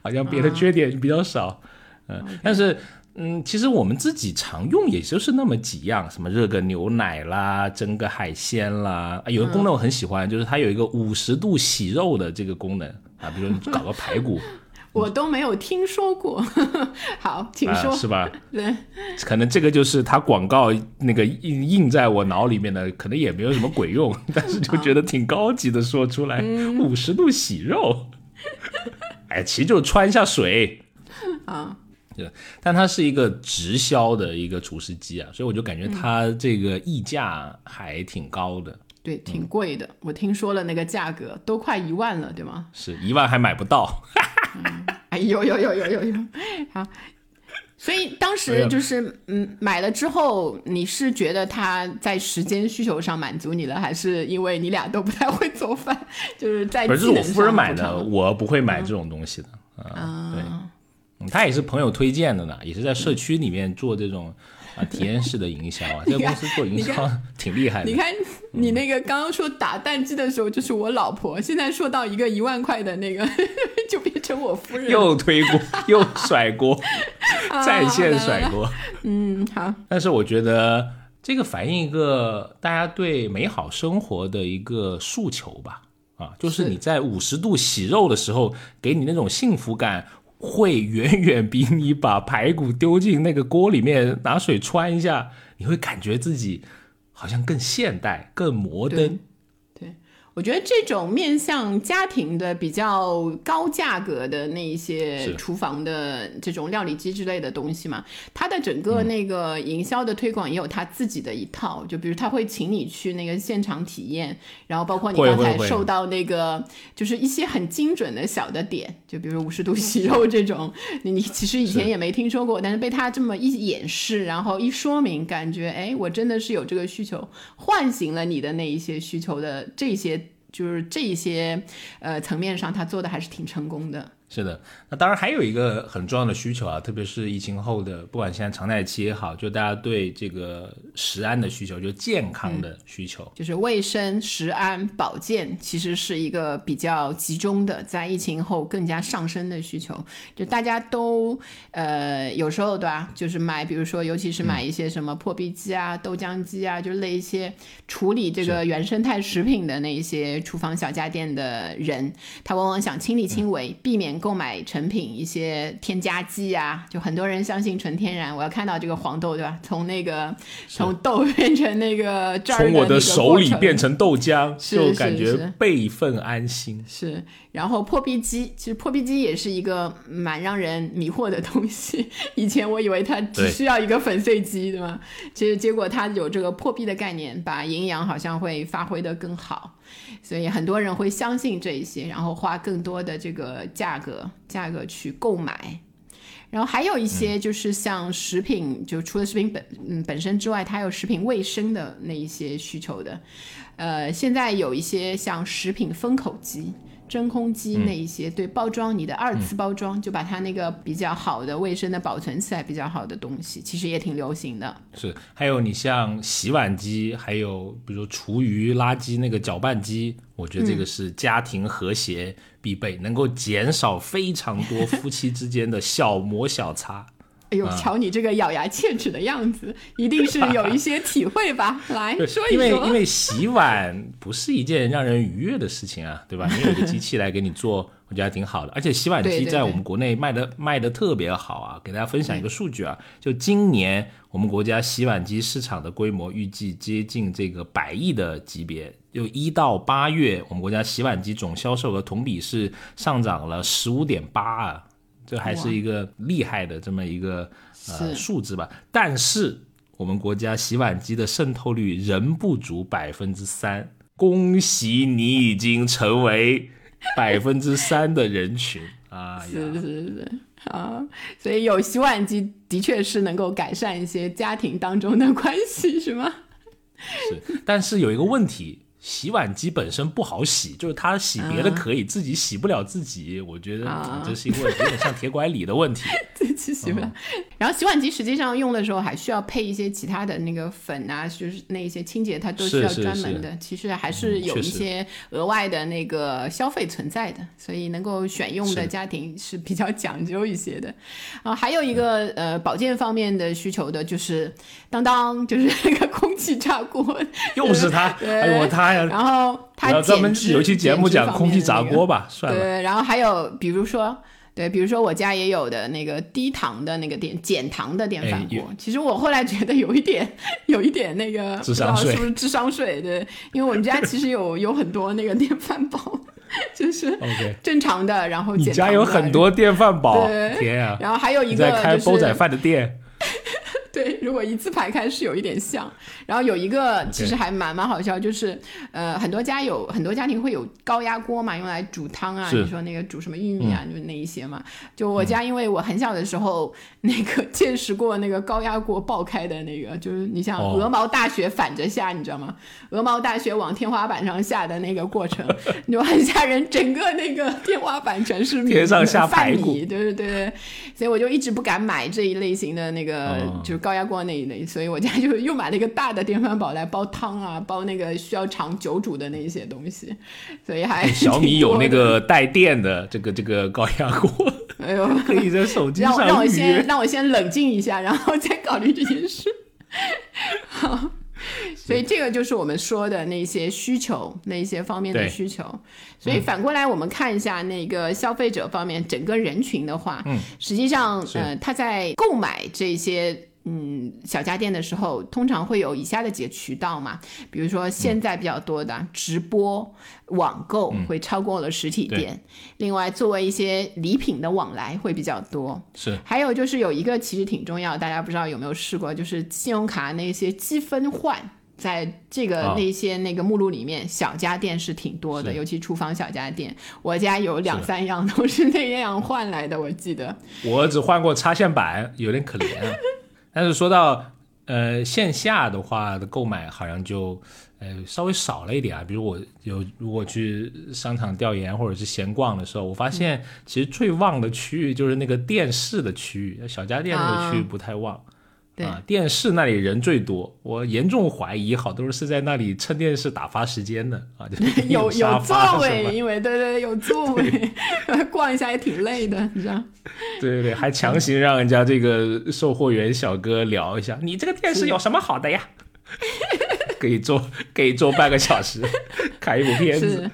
S1: 好像别的缺点比较少，嗯，但是。嗯，其实我们自己常用也就是那么几样，什么热个牛奶啦，蒸个海鲜啦。啊有个功能我很喜欢，就是它有一个五十度洗肉的这个功能啊，比如你搞个排骨，
S2: 我都没有听说过。[LAUGHS] 好，请说。
S1: 啊、是吧？[LAUGHS]
S2: 对，
S1: 可能这个就是它广告那个印印在我脑里面的，可能也没有什么鬼用，[LAUGHS] 但是就觉得挺高级的，说出来五十、度洗肉，哎，其实就穿一下水
S2: 啊。
S1: 对，但它是一个直销的一个除湿机啊，所以我就感觉它这个溢价还挺高的。
S2: 对，挺贵的。我听说了那个价格都快一万了，对吗？
S1: 是一万还买不到。[LAUGHS]
S2: 哎，有有有有有有。好，所以当时就是嗯买了之后，你是觉得它在时间需求上满足你了，还是因为你俩都不太会做饭，就是在
S1: 不是我夫人买的，我不会买这种东西的啊。对。他也是朋友推荐的呢，也是在社区里面做这种啊体验式的营销啊。[LAUGHS] 这个公司做营销挺厉害的。
S2: 你看你那个刚刚说打蛋机的时候就是我老婆，现在说到一个一万块的那个 [LAUGHS] 就变成我夫人。
S1: 又推锅又甩锅，在线甩锅。
S2: 嗯，好。[LAUGHS]
S1: 但是我觉得这个反映一个大家对美好生活的一个诉求吧。啊，就是你在五十度洗肉的时候，给你那种幸福感。会远远比你把排骨丢进那个锅里面拿水穿一下，你会感觉自己好像更现代、更摩登。
S2: 对，我觉得这种面向家庭的比较高价格的那一些厨房的这种料理机之类的东西嘛，它的整个那个营销的推广也有它自己的一套。就比如他会请你去那个现场体验，然后包括你刚才受到那个就是一些很精准的小的点。就比如五十度洗肉这种，你其实以前也没听说过，但是被他这么一演示，然后一说明，感觉哎，我真的是有这个需求，唤醒了你的那一些需求的这些，就是这一些呃层面上，他做的还是挺成功的。
S1: 是的，那当然还有一个很重要的需求啊，特别是疫情后的，不管现在常态期也好，就大家对这个食安的需求，就健康的需求，
S2: 就是卫生、食安、保健，其实是一个比较集中的，在疫情后更加上升的需求。就大家都呃，有时候对吧，就是买，比如说，尤其是买一些什么破壁机啊、豆浆机啊，就是那一些处理这个原生态食品的那一些厨房小家电的人，他往往想亲力亲为，避免。购买成品一些添加剂啊，就很多人相信纯天然。我要看到这个黄豆，对吧？从那个从豆变成那个
S1: 从我的手里变成豆浆，就感觉备份安心。
S2: 是，然后破壁机，其实破壁机也是一个蛮让人迷惑的东西。[LAUGHS] 以前我以为它只需要一个粉碎机，对吗？其实结果它有这个破壁的概念，把营养好像会发挥的更好。所以很多人会相信这一些，然后花更多的这个价格价格去购买。然后还有一些就是像食品，就除了食品本嗯本身之外，它有食品卫生的那一些需求的。呃，现在有一些像食品封口机。真空机那一些，对包装你的二次包装，就把它那个比较好的卫生的保存起来比较好的东西，其实也挺流行的。
S1: 是，还有你像洗碗机，还有比如厨余垃圾那个搅拌机，我觉得这个是家庭和谐必备，能够减少非常多夫妻之间的小摩小擦。
S2: 哎呦，瞧你这个咬牙切齿的样子，[LAUGHS] 一定是有一些体会吧？[LAUGHS] 来说一说。
S1: 因为因为洗碗不是一件让人愉悦的事情啊，对吧？[LAUGHS] 你有个机器来给你做，我觉得还挺好的。而且洗碗机在我们国内卖的卖的特别好啊。给大家分享一个数据啊，就今年我们国家洗碗机市场的规模预计接近这个百亿的级别。就一到八月，我们国家洗碗机总销售额同比是上涨了十五点八啊。这还是一个厉害的这么一个呃数字吧，但是我们国家洗碗机的渗透率仍不足百分之三。恭喜你已经成为 [LAUGHS] 百分之三的人群啊！
S2: 是是是，啊，所以有洗碗机的确是能够改善一些家庭当中的关系，是吗？
S1: 是，但是有一个问题。洗碗机本身不好洗，就是它洗别的可以，自己洗不了自己。我觉得这是一个有点像铁拐李的问题，[LAUGHS]
S2: 自己洗不了。[LAUGHS] 然后洗碗机实际上用的时候还需要配一些其他的那个粉啊，就是那一些清洁，它都需要专门的。其实还是有一些额外的那个消费存在的，所以能够选用的家庭是比较讲究一些的。啊，还有一个呃保健方面的需求的就是当当，就是那个空气炸锅，
S1: 又是它，[LAUGHS] 哎呦
S2: 然后他
S1: 专门有一期节目讲空气炸锅吧，算了。
S2: 对，然后还有比如说，对，比如说我家也有的那个低糖的那个电减糖的电饭锅。其实我后来觉得有一点，[LAUGHS] 有一点那个
S1: 智商税，
S2: 是不是智商税？对，因为我们家其实有有很多那个电饭煲，[LAUGHS] 就是正常的，然后
S1: 你家有很多电饭煲，天啊！
S2: 然后还有一
S1: 个在开煲仔饭的店。[LAUGHS]
S2: 对，如果一字排开是有一点像，然后有一个其实还蛮蛮好笑，就是呃很多家有很多家庭会有高压锅嘛，用来煮汤啊，你说那个煮什么玉米啊，就那一些嘛。就我家，因为我很小的时候那个 [LAUGHS] 见识过那个高压锅爆开的那个，就是你像鹅毛大雪反着下，你知道吗？鹅毛大雪往天花板上下的那个过程，[LAUGHS] 就很吓人，整个那个天花板全是
S1: 天上下排骨，
S2: 对对对，所以我就一直不敢买这一类型的那个就。高压锅那一类，所以我家就又买了一个大的电饭煲来煲汤啊，煲那个需要长久煮的那一些东西，所以还 [LAUGHS]
S1: 小米有那个带电的这个这个高压锅，
S2: 哎呦，[LAUGHS]
S1: 可以在手机上
S2: 让我先让我先冷静一下，然后再考虑这件事。[LAUGHS] 好。所以这个就是我们说的那些需求，那些方面的需求。所以反过来，我们看一下那个消费者方面，整个人群的话，嗯，实际上，呃，他在购买这些。嗯，小家电的时候，通常会有以下的几个渠道嘛，比如说现在比较多的直播、网购会超过了实体店，另外作为一些礼品的往来会比较多，
S1: 是。
S2: 还有就是有一个其实挺重要，大家不知道有没有试过，就是信用卡那些积分换，在这个那些那个目录里面，小家电是挺多的，尤其厨房小家电，我家有两三样都是那样换来的，我记得。
S1: 我只换过插线板，有点可怜。但是说到呃线下的话的购买，好像就呃稍微少了一点啊。比如我有如果去商场调研或者是闲逛的时候，我发现其实最旺的区域就是那个电视的区域，小家电那个区域不太旺。
S2: 啊，
S1: 电视那里人最多，我严重怀疑好多人是在那里蹭电视打发时间的啊。
S2: 有有座位，因为对对有座位，[LAUGHS] 逛一下也挺累的，你知道？
S1: 对对对，还强行让人家这个售货员小哥聊一下，你这个电视有什么好的呀？可以坐，可以坐半个小时，[LAUGHS] 看一部片子。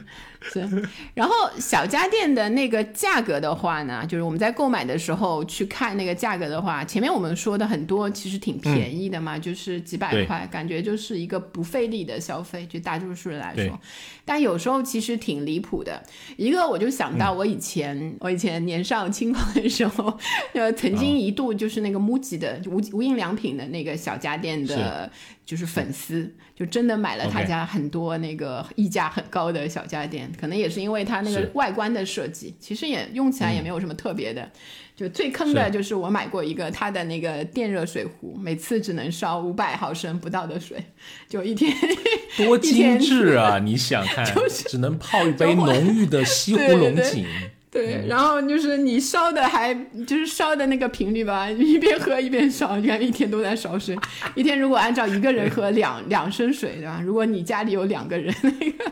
S2: 是，然后小家电的那个价格的话呢，就是我们在购买的时候去看那个价格的话，前面我们说的很多其实挺便宜的嘛，就是几百块，感觉就是一个不费力的消费，就大多数人来说。但有时候其实挺离谱的。一个我就想到我以前，我以前年少轻狂的时候，呃，曾经一度就是那个 MUJI 的无无印良品的那个小家电的。就是粉丝，就真的买了他家很多那个溢价很高的小家电，可能也是因为它那个外观的设计，其实也用起来也没有什么特别的。就最坑的就是我买过一个它的那个电热水壶，每次只能烧五百毫升不到的水，就一天 [LAUGHS]
S1: 多精致啊！[LAUGHS] 你想看，就是只能泡一杯浓郁的 [LAUGHS] 西湖龙井。
S2: 对，然后就是你烧的还就是烧的那个频率吧，一边喝一边烧，你看一天都在烧水。一天如果按照一个人喝两两升水，对吧？如果你家里有两个人，那个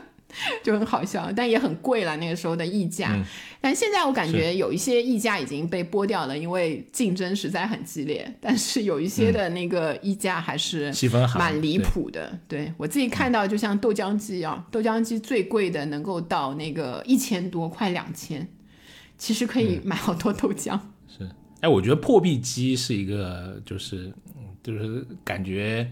S2: 就很好笑，但也很贵了。那个时候的溢价，但现在我感觉有一些溢价已经被剥掉了，因为竞争实在很激烈。但是有一些的那个溢价还是蛮离谱的。对我自己看到，就像豆浆机一样，豆浆机最贵的能够到那个一千多，快两千。其实可以买好多豆浆。[LAUGHS]
S1: 是，哎，我觉得破壁机是一个，就是，就是感觉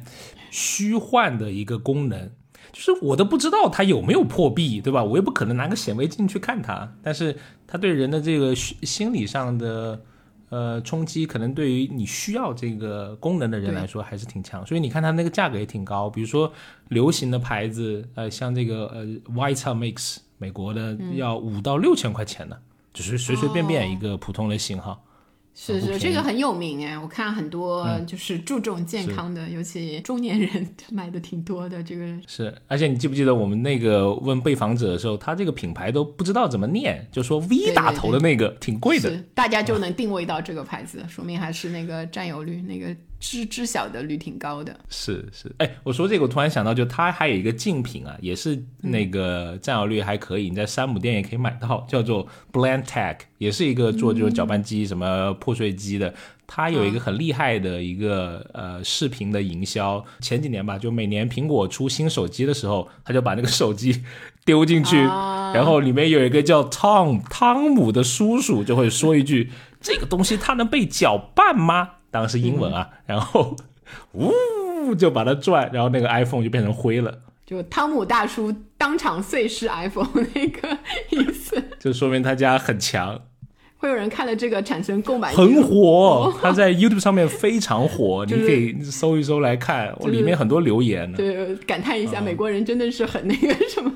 S1: 虚幻的一个功能，就是我都不知道它有没有破壁，对吧？我也不可能拿个显微镜去看它，但是它对人的这个心理上的呃冲击，可能对于你需要这个功能的人来说还是挺强。所以你看它那个价格也挺高，比如说流行的牌子，呃，像这个呃 Vitamix，美国的要五到六千块钱呢。只是随随便便一个普通的型号，
S2: 是是，这个很有名哎，我看很多就是注重健康的，尤其中年人 [LAUGHS] 买的挺多的。这个
S1: 是，而且你记不记得我们那个问被访者的时候，他这个品牌都不知道怎么念，就说 V 打头的那个挺贵的，
S2: 大家就能定位到这个牌子，说明还是那个占有率那个。知知晓的率挺高的，
S1: 是是，哎，我说这个，我突然想到，就它还有一个竞品啊，也是那个占有率还可以，你在山姆店也可以买到，叫做 Blend Tech，也是一个做这种搅拌机、什么破碎机的。它有一个很厉害的一个呃视频的营销，前几年吧，就每年苹果出新手机的时候，他就把那个手机丢进去，然后里面有一个叫 Tom 汤姆的叔叔就会说一句：“ [LAUGHS] 这个东西它能被搅拌吗？”当然是英文啊，然后呜就把它转，然后那个 iPhone 就变成灰了，
S2: 就汤姆大叔当场碎尸 iPhone 那个 [LAUGHS] 意思，
S1: 就说明他家很强。[LAUGHS]
S2: 会有人看了这个产生购买
S1: 很火，他在 YouTube 上面非常火，[LAUGHS] 你可以搜一搜来看，我里面很多留言呢。
S2: 对，感叹一下，美国人真的是很那个什么。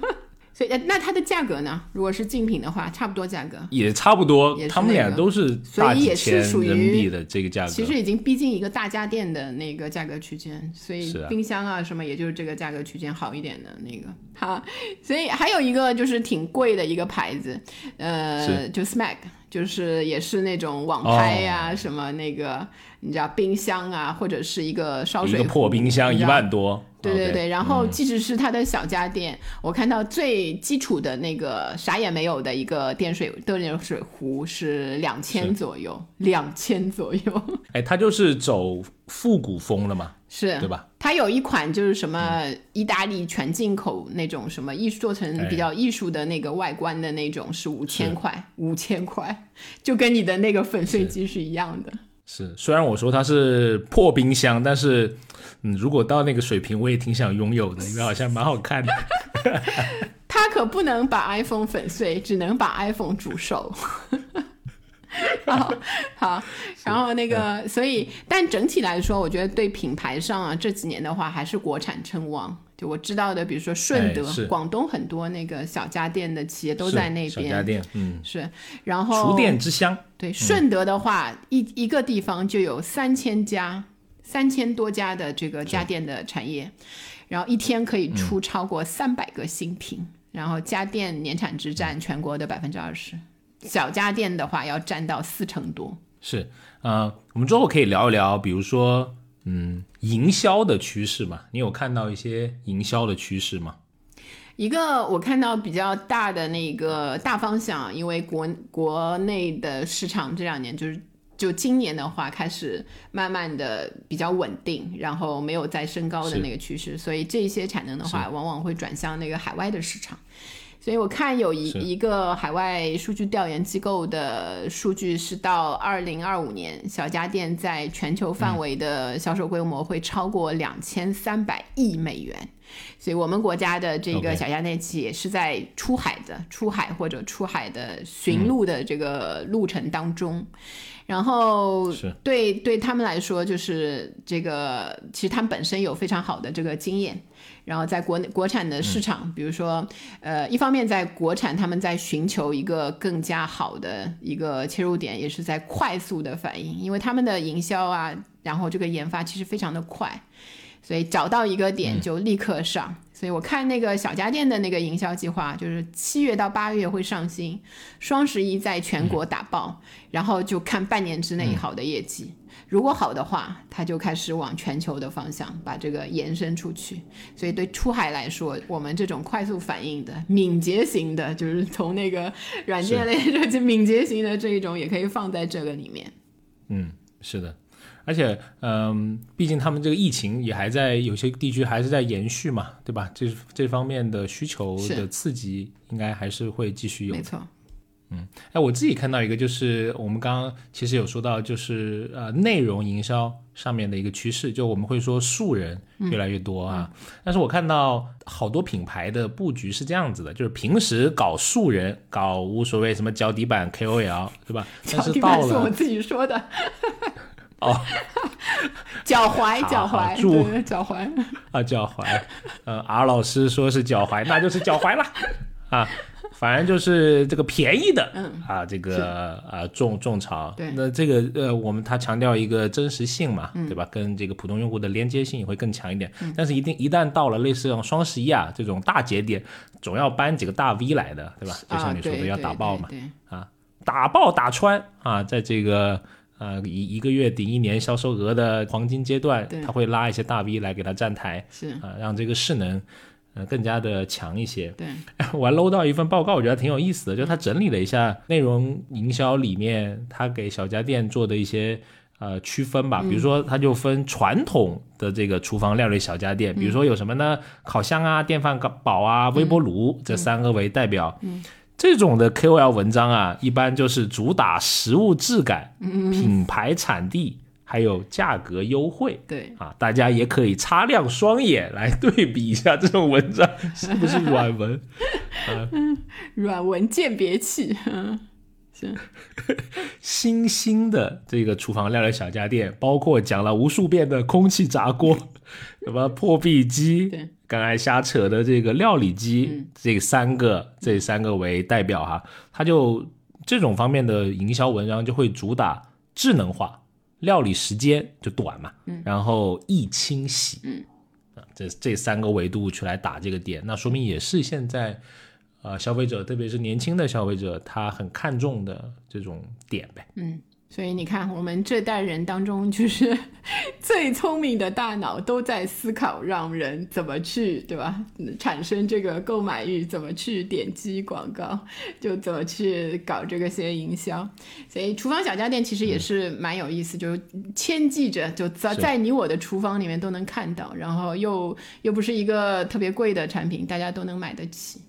S2: 所以，那它的价格呢？如果是竞品的话，差不多价格
S1: 也差不多，他们俩都
S2: 是
S1: 大几千人民币的这个价格。
S2: 其实已经逼近一个大家电的那个价格区间，所以冰箱啊什么，也就是这个价格区间好一点的那个。好，所以还有一个就是挺贵的一个牌子，呃，就 Smack，就是也是那种网拍呀什么那个，你知道冰箱啊，或者是一个烧水
S1: 破冰箱一万多。
S2: 对对对，然后即使是它的小家电，我看到最基础的那个啥也没有的一个电水电水壶是两千左右，两千左右。
S1: 哎，它就是走复古风了嘛，[LAUGHS]
S2: 是
S1: 对吧？
S2: 它有一款就是什么意大利全进口那种什么艺术做成比较艺术的那个外观的那种是五千块，五千块就跟你的那个粉碎机是一样的。
S1: 是，虽然我说它是破冰箱，但是。嗯，如果到那个水平，我也挺想拥有的，因为好像蛮好看的。[LAUGHS]
S2: 他可不能把 iPhone 粉碎，只能把 iPhone 煮熟。[LAUGHS] 好，好，然后那个，所以，但整体来说，我觉得对品牌上啊，这几年的话，还是国产称王。就我知道的，比如说顺德，广东很多那个小家电的企业都在那边。小
S1: 家电，嗯，
S2: 是。然后
S1: 厨电之乡，
S2: 对，顺德的话，一一个地方就有三千家。三千多家的这个家电的产业，然后一天可以出超过三百个新品，然后家电年产值占全国的百分之二十，小家电的话要占到四成多。
S1: 是，呃，我们之后可以聊一聊，比如说，嗯，营销的趋势嘛？你有看到一些营销的趋势吗？
S2: 一个我看到比较大的那个大方向，因为国国内的市场这两年就是。就今年的话，开始慢慢的比较稳定，然后没有再升高的那个趋势，所以这些产能的话，往往会转向那个海外的市场。所以我看有一一个海外数据调研机构的数据是到二零二五年，小家电在全球范围的销售规模会超过两千三百亿美元。所以我们国家的这个小家电企业是在出海的出海或者出海的寻路的这个路程当中。然后对对他们来说，就是这个，其实他们本身有非常好的这个经验。然后在国内国产的市场，比如说，呃，一方面在国产，他们在寻求一个更加好的一个切入点，也是在快速的反应，因为他们的营销啊，然后这个研发其实非常的快。所以找到一个点就立刻上，所以我看那个小家电的那个营销计划，就是七月到八月会上新，双十一在全国打爆，然后就看半年之内好的业绩，如果好的话，它就开始往全球的方向把这个延伸出去。所以对出海来说，我们这种快速反应的、敏捷型的，就是从那个软件类这敏捷型的这一种，也可以放在这个里面。
S1: 嗯，是的。而且，嗯，毕竟他们这个疫情也还在有些地区还是在延续嘛，对吧？这这方面的需求的刺激应该还是会继续有。
S2: 没错。
S1: 嗯，哎，我自己看到一个，就是我们刚刚其实有说到，就是呃，内容营销上面的一个趋势，就我们会说素人越来越多啊。但是我看到好多品牌的布局是这样子的，就是平时搞素人，搞无所谓什么脚底板 KOL，对吧？但是到了是
S2: 我自己说的。
S1: 哦，[LAUGHS]
S2: 脚踝，脚踝，对，脚踝 [LAUGHS]
S1: 啊，脚踝。呃，R 老师说是脚踝，那就是脚踝了啊。反正就是这个便宜的，
S2: 嗯
S1: 啊，这个啊种种草。
S2: 对
S1: 那这个呃，我们它强调一个真实性嘛，
S2: 嗯
S1: 对吧？跟这个普通用户的连接性也会更强一点。但是一定一旦到了类似像双十一啊这种大节点，总要搬几个大 V 来的，对吧？就
S2: 啊，
S1: 像你说的要打爆嘛，
S2: 对对
S1: 打爆打穿啊，在这个呃一一个月顶一年销售额的黄金阶段，他会拉一些大 V 来给他站台
S2: 是，
S1: 啊，让这个势能呃更加的强一些。
S2: 对，[LAUGHS]
S1: 我还搂到一份报告，我觉得挺有意思的，就是他整理了一下内容营销里面他给小家电做的一些呃区分吧，比如说他就分传统的这个厨房料理小家电，比如说有什么呢？烤箱啊、电饭煲啊、微波炉这三个为代表。这种的 KOL 文章啊，一般就是主打实物质感、品牌产地，还有价格优惠。
S2: 对，
S1: 啊，大家也可以擦亮双眼来对比一下这种文章 [LAUGHS] 是不是软文。[LAUGHS]
S2: 软文鉴别器，嗯，是，
S1: 新兴的这个厨房料理小家电，包括讲了无数遍的空气炸锅，[LAUGHS] 什么破壁机
S2: 对，
S1: 刚才瞎扯的这个料理机，
S2: 嗯
S1: 这三个这三个为代表哈，它就这种方面的营销文章就会主打智能化，料理时间就短嘛，然后易清洗，
S2: 嗯
S1: 啊，这这三个维度去来打这个点，那说明也是现在。呃，消费者特别是年轻的消费者，他很看重的这种点呗。
S2: 嗯。所以你看，我们这代人当中，就是 [LAUGHS] 最聪明的大脑都在思考，让人怎么去，对吧？产生这个购买欲，怎么去点击广告，就怎么去搞这个些营销。所以，厨房小家电其实也是蛮有意思，就牵记着，就在
S1: 是
S2: 在你我的厨房里面都能看到，然后又又不是一个特别贵的产品，大家都能买得起。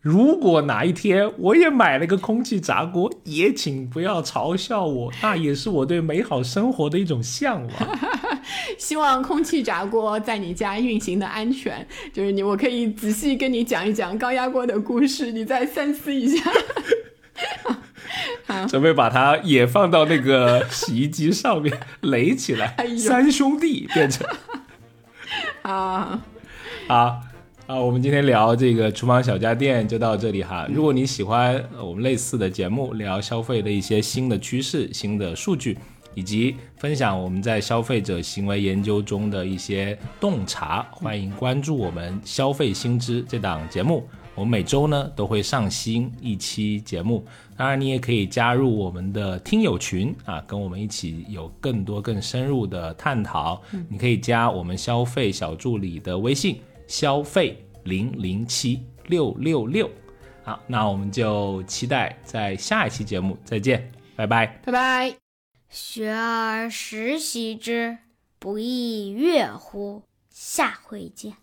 S1: 如果哪一天我也买了个空气炸锅，也请不要嘲笑我，那也是我对美好生活的一种向往。[LAUGHS]
S2: 希望空气炸锅在你家运行的安全，[LAUGHS] 就是你，我可以仔细跟你讲一讲高压锅的故事，你再三思一下。[LAUGHS]
S1: 准备把它也放到那个洗衣机上面垒起来，三兄弟变成
S2: 啊，
S1: 啊啊！我们今天聊这个厨房小家电就到这里哈。如果你喜欢呃我们类似的节目，聊消费的一些新的趋势、新的数据，以及分享我们在消费者行为研究中的一些洞察，欢迎关注我们《消费新知》这档节目。我们每周呢都会上新一期节目，当然你也可以加入我们的听友群啊，跟我们一起有更多更深入的探讨。你可以加我们消费小助理的微信。[LAUGHS] 消费零零七六六六。好，那我们就期待在下一期节目再见，拜拜。
S2: 拜拜。
S3: 学而时习之，不亦说乎？下回见。